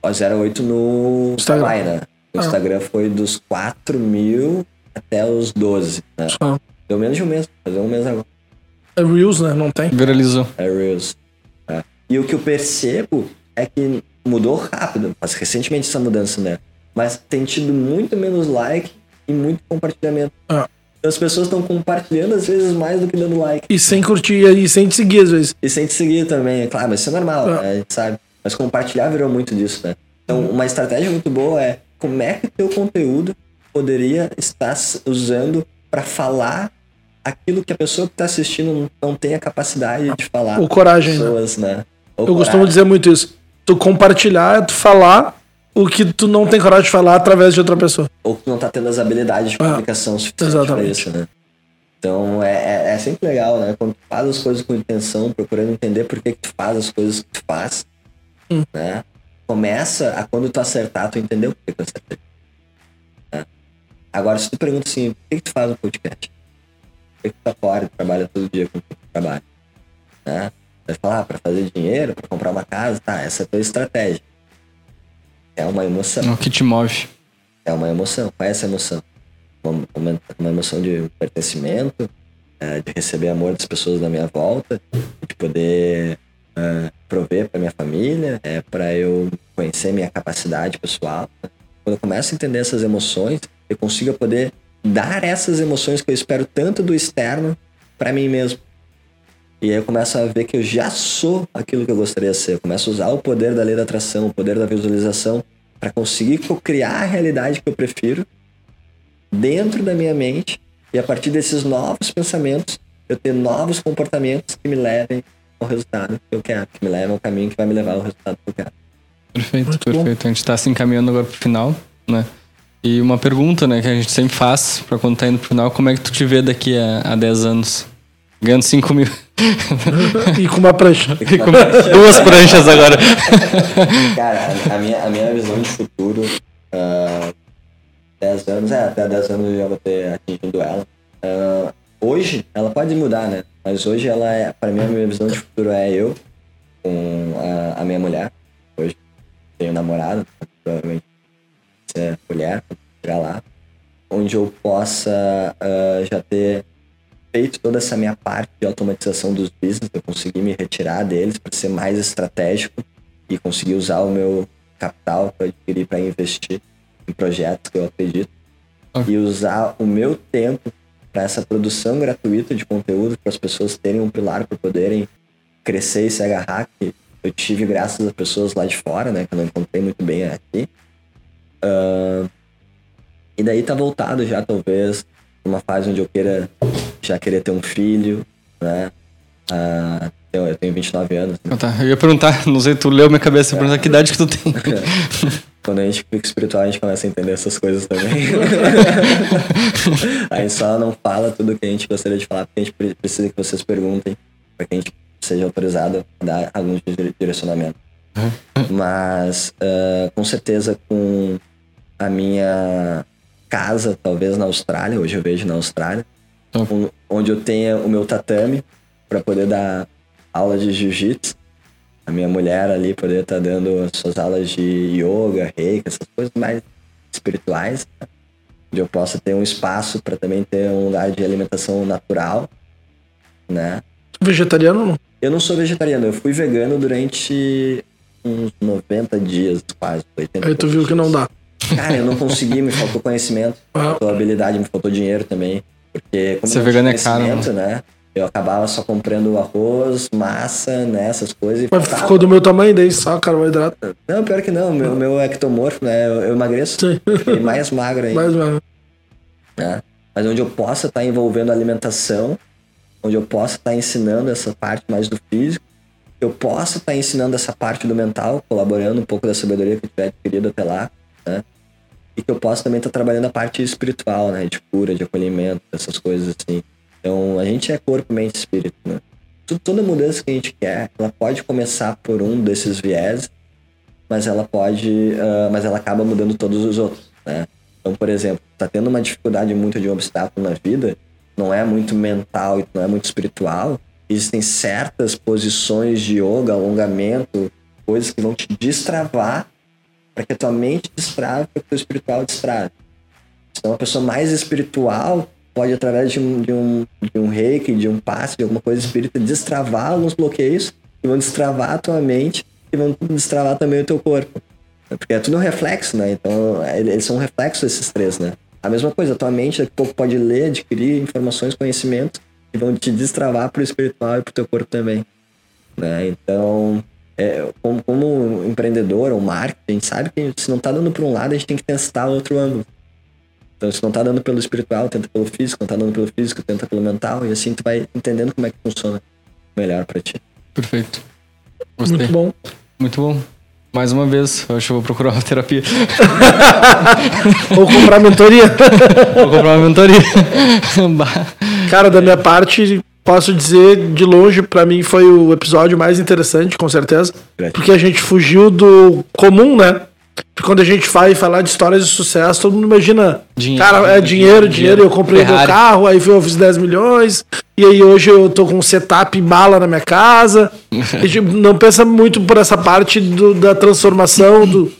Ó, 08 no Instagram. Instagram. né? No Ah. Instagram foi dos 4 mil até os 12, né? Só. Deu menos de um mês, fazer um mês agora. É Reels, né? Não tem. Viralizou. É Reels. É. E o que eu percebo é que mudou rápido, mas recentemente essa mudança, né? Mas tem tido muito menos like e muito compartilhamento. Ah. Então as pessoas estão compartilhando às vezes mais do que dando like. E sem curtir e sem te seguir às vezes. E sem te seguir também, é claro, mas isso é normal, Ah. né? a gente sabe. Mas compartilhar virou muito disso, né? Então, uma estratégia muito boa é como é que o teu conteúdo poderia estar usando para falar aquilo que a pessoa que está assistindo não, tem a capacidade de falar. Ou coragem, né? pessoas, né? Ou Eu costumo coragem. dizer muito isso. Tu compartilhar é tu falar o que tu não tem coragem de falar através de outra pessoa. Ou que não tá tendo as habilidades de Ah, comunicação suficientes para exatamente. isso, né? Então é, é, é sempre legal, né? Quando tu faz as coisas com intenção, procurando entender por que, que tu faz as coisas que tu faz, Hum. né? Começa a quando tu acertar, tu entendeu por que eu acertei. Né? Agora, se tu pergunta assim, por que, que tu faz um podcast? Por que, que tu acorda e trabalha todo dia com o que tu trabalha? Né? Vai falar, ah, pra fazer dinheiro, pra comprar uma casa, tá, essa é a tua estratégia. É uma emoção. O que te move. É uma emoção. Qual é essa emoção? Uma, uma, uma emoção de pertencimento, é, de receber amor das pessoas da minha volta, de poder é, prover para minha família, é para eu conhecer minha capacidade pessoal. Quando eu começo a entender essas emoções, eu consigo poder dar essas emoções que eu espero tanto do externo para mim mesmo. E aí eu começo a ver que eu já sou aquilo que eu gostaria de ser. Eu começo a usar o poder da lei da atração, o poder da visualização, para conseguir criar a realidade que eu prefiro dentro da minha mente e a partir desses novos pensamentos eu ter novos comportamentos que me levem ao resultado que eu quero, que me levem ao caminho que vai me levar ao resultado que eu quero. Perfeito, Muito perfeito. Bom. A gente está se encaminhando agora para o final, né? E uma pergunta, né, que a gente sempre faz para quando tá indo pro final, como é que tu te vê daqui a, a 10 anos? Ganhando 5 mil. e com uma prancha. Com duas pranchas agora. Cara, a, minha, a minha visão de futuro, uh, 10 anos, é, até 10 anos eu já vou ter atingido ela. Uh, hoje, ela pode mudar, né? Mas hoje ela é, pra mim, a minha visão de futuro é eu com a, a minha mulher. Hoje tenho namorado, provavelmente ser mulher, chegar lá. Onde eu possa uh, já ter feito toda essa minha parte de automatização dos business, eu conseguir me retirar deles para ser mais estratégico e conseguir usar o meu capital para adquirir, para investir em projetos que eu acredito. E usar o meu tempo para essa produção gratuita de conteúdo, para as pessoas terem um pilar para poderem crescer e se agarrar, que eu tive graças a pessoas lá de fora, né, que eu não encontrei muito bem aqui. Uh, e daí tá voltado já, talvez, uma fase onde eu queira já querer ter um filho, né? Uh, eu, eu tenho 29 anos. Né? Ah, tá. Eu ia perguntar, não sei, tu leu minha cabeça, é. perguntar que idade que tu tem. Quando a gente fica espiritual, a gente começa a entender essas coisas também. a gente só não fala tudo o que a gente gostaria de falar, porque a gente precisa que vocês perguntem, para que a gente seja autorizado a dar algum direcionamento. Mas, uh, com certeza, com a minha casa, talvez na Austrália, hoje eu vejo na Austrália, um, onde eu tenha o meu tatame para poder dar aula de jiu-jitsu a minha mulher ali poder estar tá dando as suas aulas de yoga, reiki, essas coisas mais espirituais, né? onde eu possa ter um espaço para também ter um lugar de alimentação natural, né? Vegetariano não? Eu não sou vegetariano, eu fui vegano durante uns 90 dias, quase. 80 Aí tu viu que não dá. Cara, eu não consegui, me faltou conhecimento, me ah. faltou habilidade, me faltou dinheiro também. Porque como Ser vegano é caro, né? Eu acabava só comprando arroz, massa, né, essas coisas. Mas faltava. ficou do meu tamanho daí, só carboidrato? Não, pior que não. Meu, meu ectomorfo, né? Eu, eu emagreço. Sim. Fiquei mais magro ainda. Mais magro. Né? Mas onde eu possa estar tá envolvendo a alimentação, onde eu possa estar tá ensinando essa parte mais do físico, eu possa estar tá ensinando essa parte do mental, colaborando um pouco da sabedoria que eu tiver adquirido até lá, né? E que eu possa também estar trabalhando a parte espiritual, né? De cura, de acolhimento, essas coisas assim. Então, a gente é corpo, mente e espírito, né? Toda mudança que a gente quer, ela pode começar por um desses viés, mas ela pode, uh, mas ela acaba mudando todos os outros, né? Então, por exemplo, tá tendo uma dificuldade muito de um obstáculo na vida, não é muito mental e não é muito espiritual, existem certas posições de yoga, alongamento, coisas que vão te destravar para que a tua mente destrave, para que o teu espiritual destrave. Então, uma pessoa mais espiritual pode, através de um, de um, de um reiki, de um passe, de alguma coisa espírita, destravar alguns bloqueios que vão destravar a tua mente e vão destravar também o teu corpo. Porque é tudo um reflexo, né? Então, eles são um reflexo esses três, né? A mesma coisa, a tua mente daqui a pouco pode ler, adquirir informações, conhecimentos que vão te destravar pro espiritual e pro teu corpo também. Né? Então, é, como, como empreendedor ou marketing, a gente sabe que se não tá dando para um lado, a gente tem que testar outro ângulo. Então, se não tá dando pelo espiritual, tenta pelo físico, não tá dando pelo físico, tenta pelo mental, e assim tu vai entendendo como é que funciona melhor para ti. Perfeito. Gostei. Muito bom. Muito bom. Mais uma vez, eu acho que eu vou procurar uma terapia. Ou comprar mentoria. Ou comprar uma mentoria. Cara, da minha parte, posso dizer de longe, para mim foi o episódio mais interessante, com certeza. Porque a gente fugiu do comum, né? Quando a gente vai falar de histórias de sucesso, todo mundo imagina. Dinheiro, cara, é dinheiro, dinheiro. Eu comprei Ferrari. meu carro, aí eu fiz 10 milhões. E aí hoje eu tô com um setup bala na minha casa. a gente não pensa muito por essa parte do, da transformação do,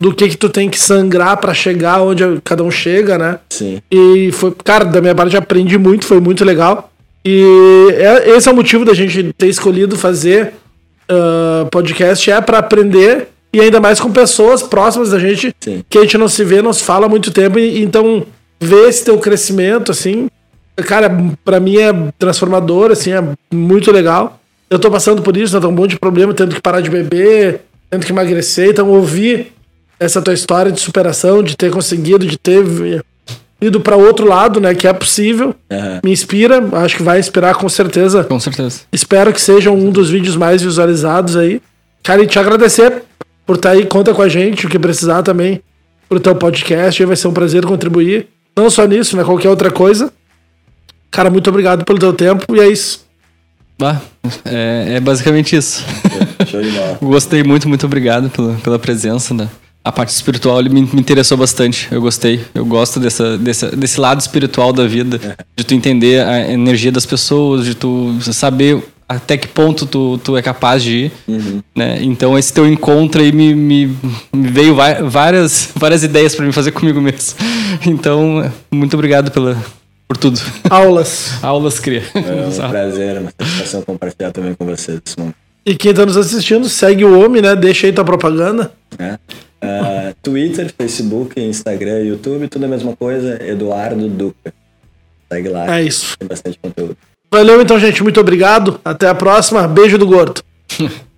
do que que tu tem que sangrar para chegar onde cada um chega, né? Sim. E foi, cara, da minha parte aprendi muito, foi muito legal. E é, esse é o motivo da gente ter escolhido fazer uh, podcast, é para aprender e ainda mais com pessoas próximas da gente Sim. que a gente não se vê, não se fala há muito tempo. E, então, ver esse teu crescimento, assim, cara, para mim é transformador, assim, é muito legal. Eu tô passando por isso, né? Tô um monte de problema, tendo que parar de beber, tendo que emagrecer. Então, ouvir essa tua história de superação, de ter conseguido, de ter ido para outro lado, né? Que é possível. Me inspira, acho que vai inspirar com certeza. Com certeza. Espero que seja um dos vídeos mais visualizados aí. Cara, e te agradecer por estar aí, conta com a gente, o que precisar também pro teu podcast. Vai ser um prazer contribuir. Não só nisso, né? Qualquer outra coisa. Cara, muito obrigado pelo teu tempo e é isso. Ah, é, é basicamente isso. Show de bola. Gostei muito, muito obrigado pela, pela presença. Né? A parte espiritual ele me, me interessou bastante. Eu gostei. Eu gosto dessa, dessa, desse lado espiritual da vida. De tu entender a energia das pessoas, de tu saber até que ponto tu, tu é capaz de ir. Né? Então esse teu encontro aí me, me, me veio várias, várias ideias para me fazer comigo mesmo. Então, muito obrigado pela, por tudo. Aulas. Aulas cria. É um prazer, uma satisfação compartilhar também com vocês esse momento. E quem tá nos assistindo, segue o homem, né? Deixa aí tua propaganda. né? Ah, Twitter, Facebook, Instagram, YouTube, tudo a mesma coisa. Eduardo Duca. Segue lá, É isso. tem bastante conteúdo. Valeu então, gente. Muito obrigado. Até a próxima. Beijo do gordo.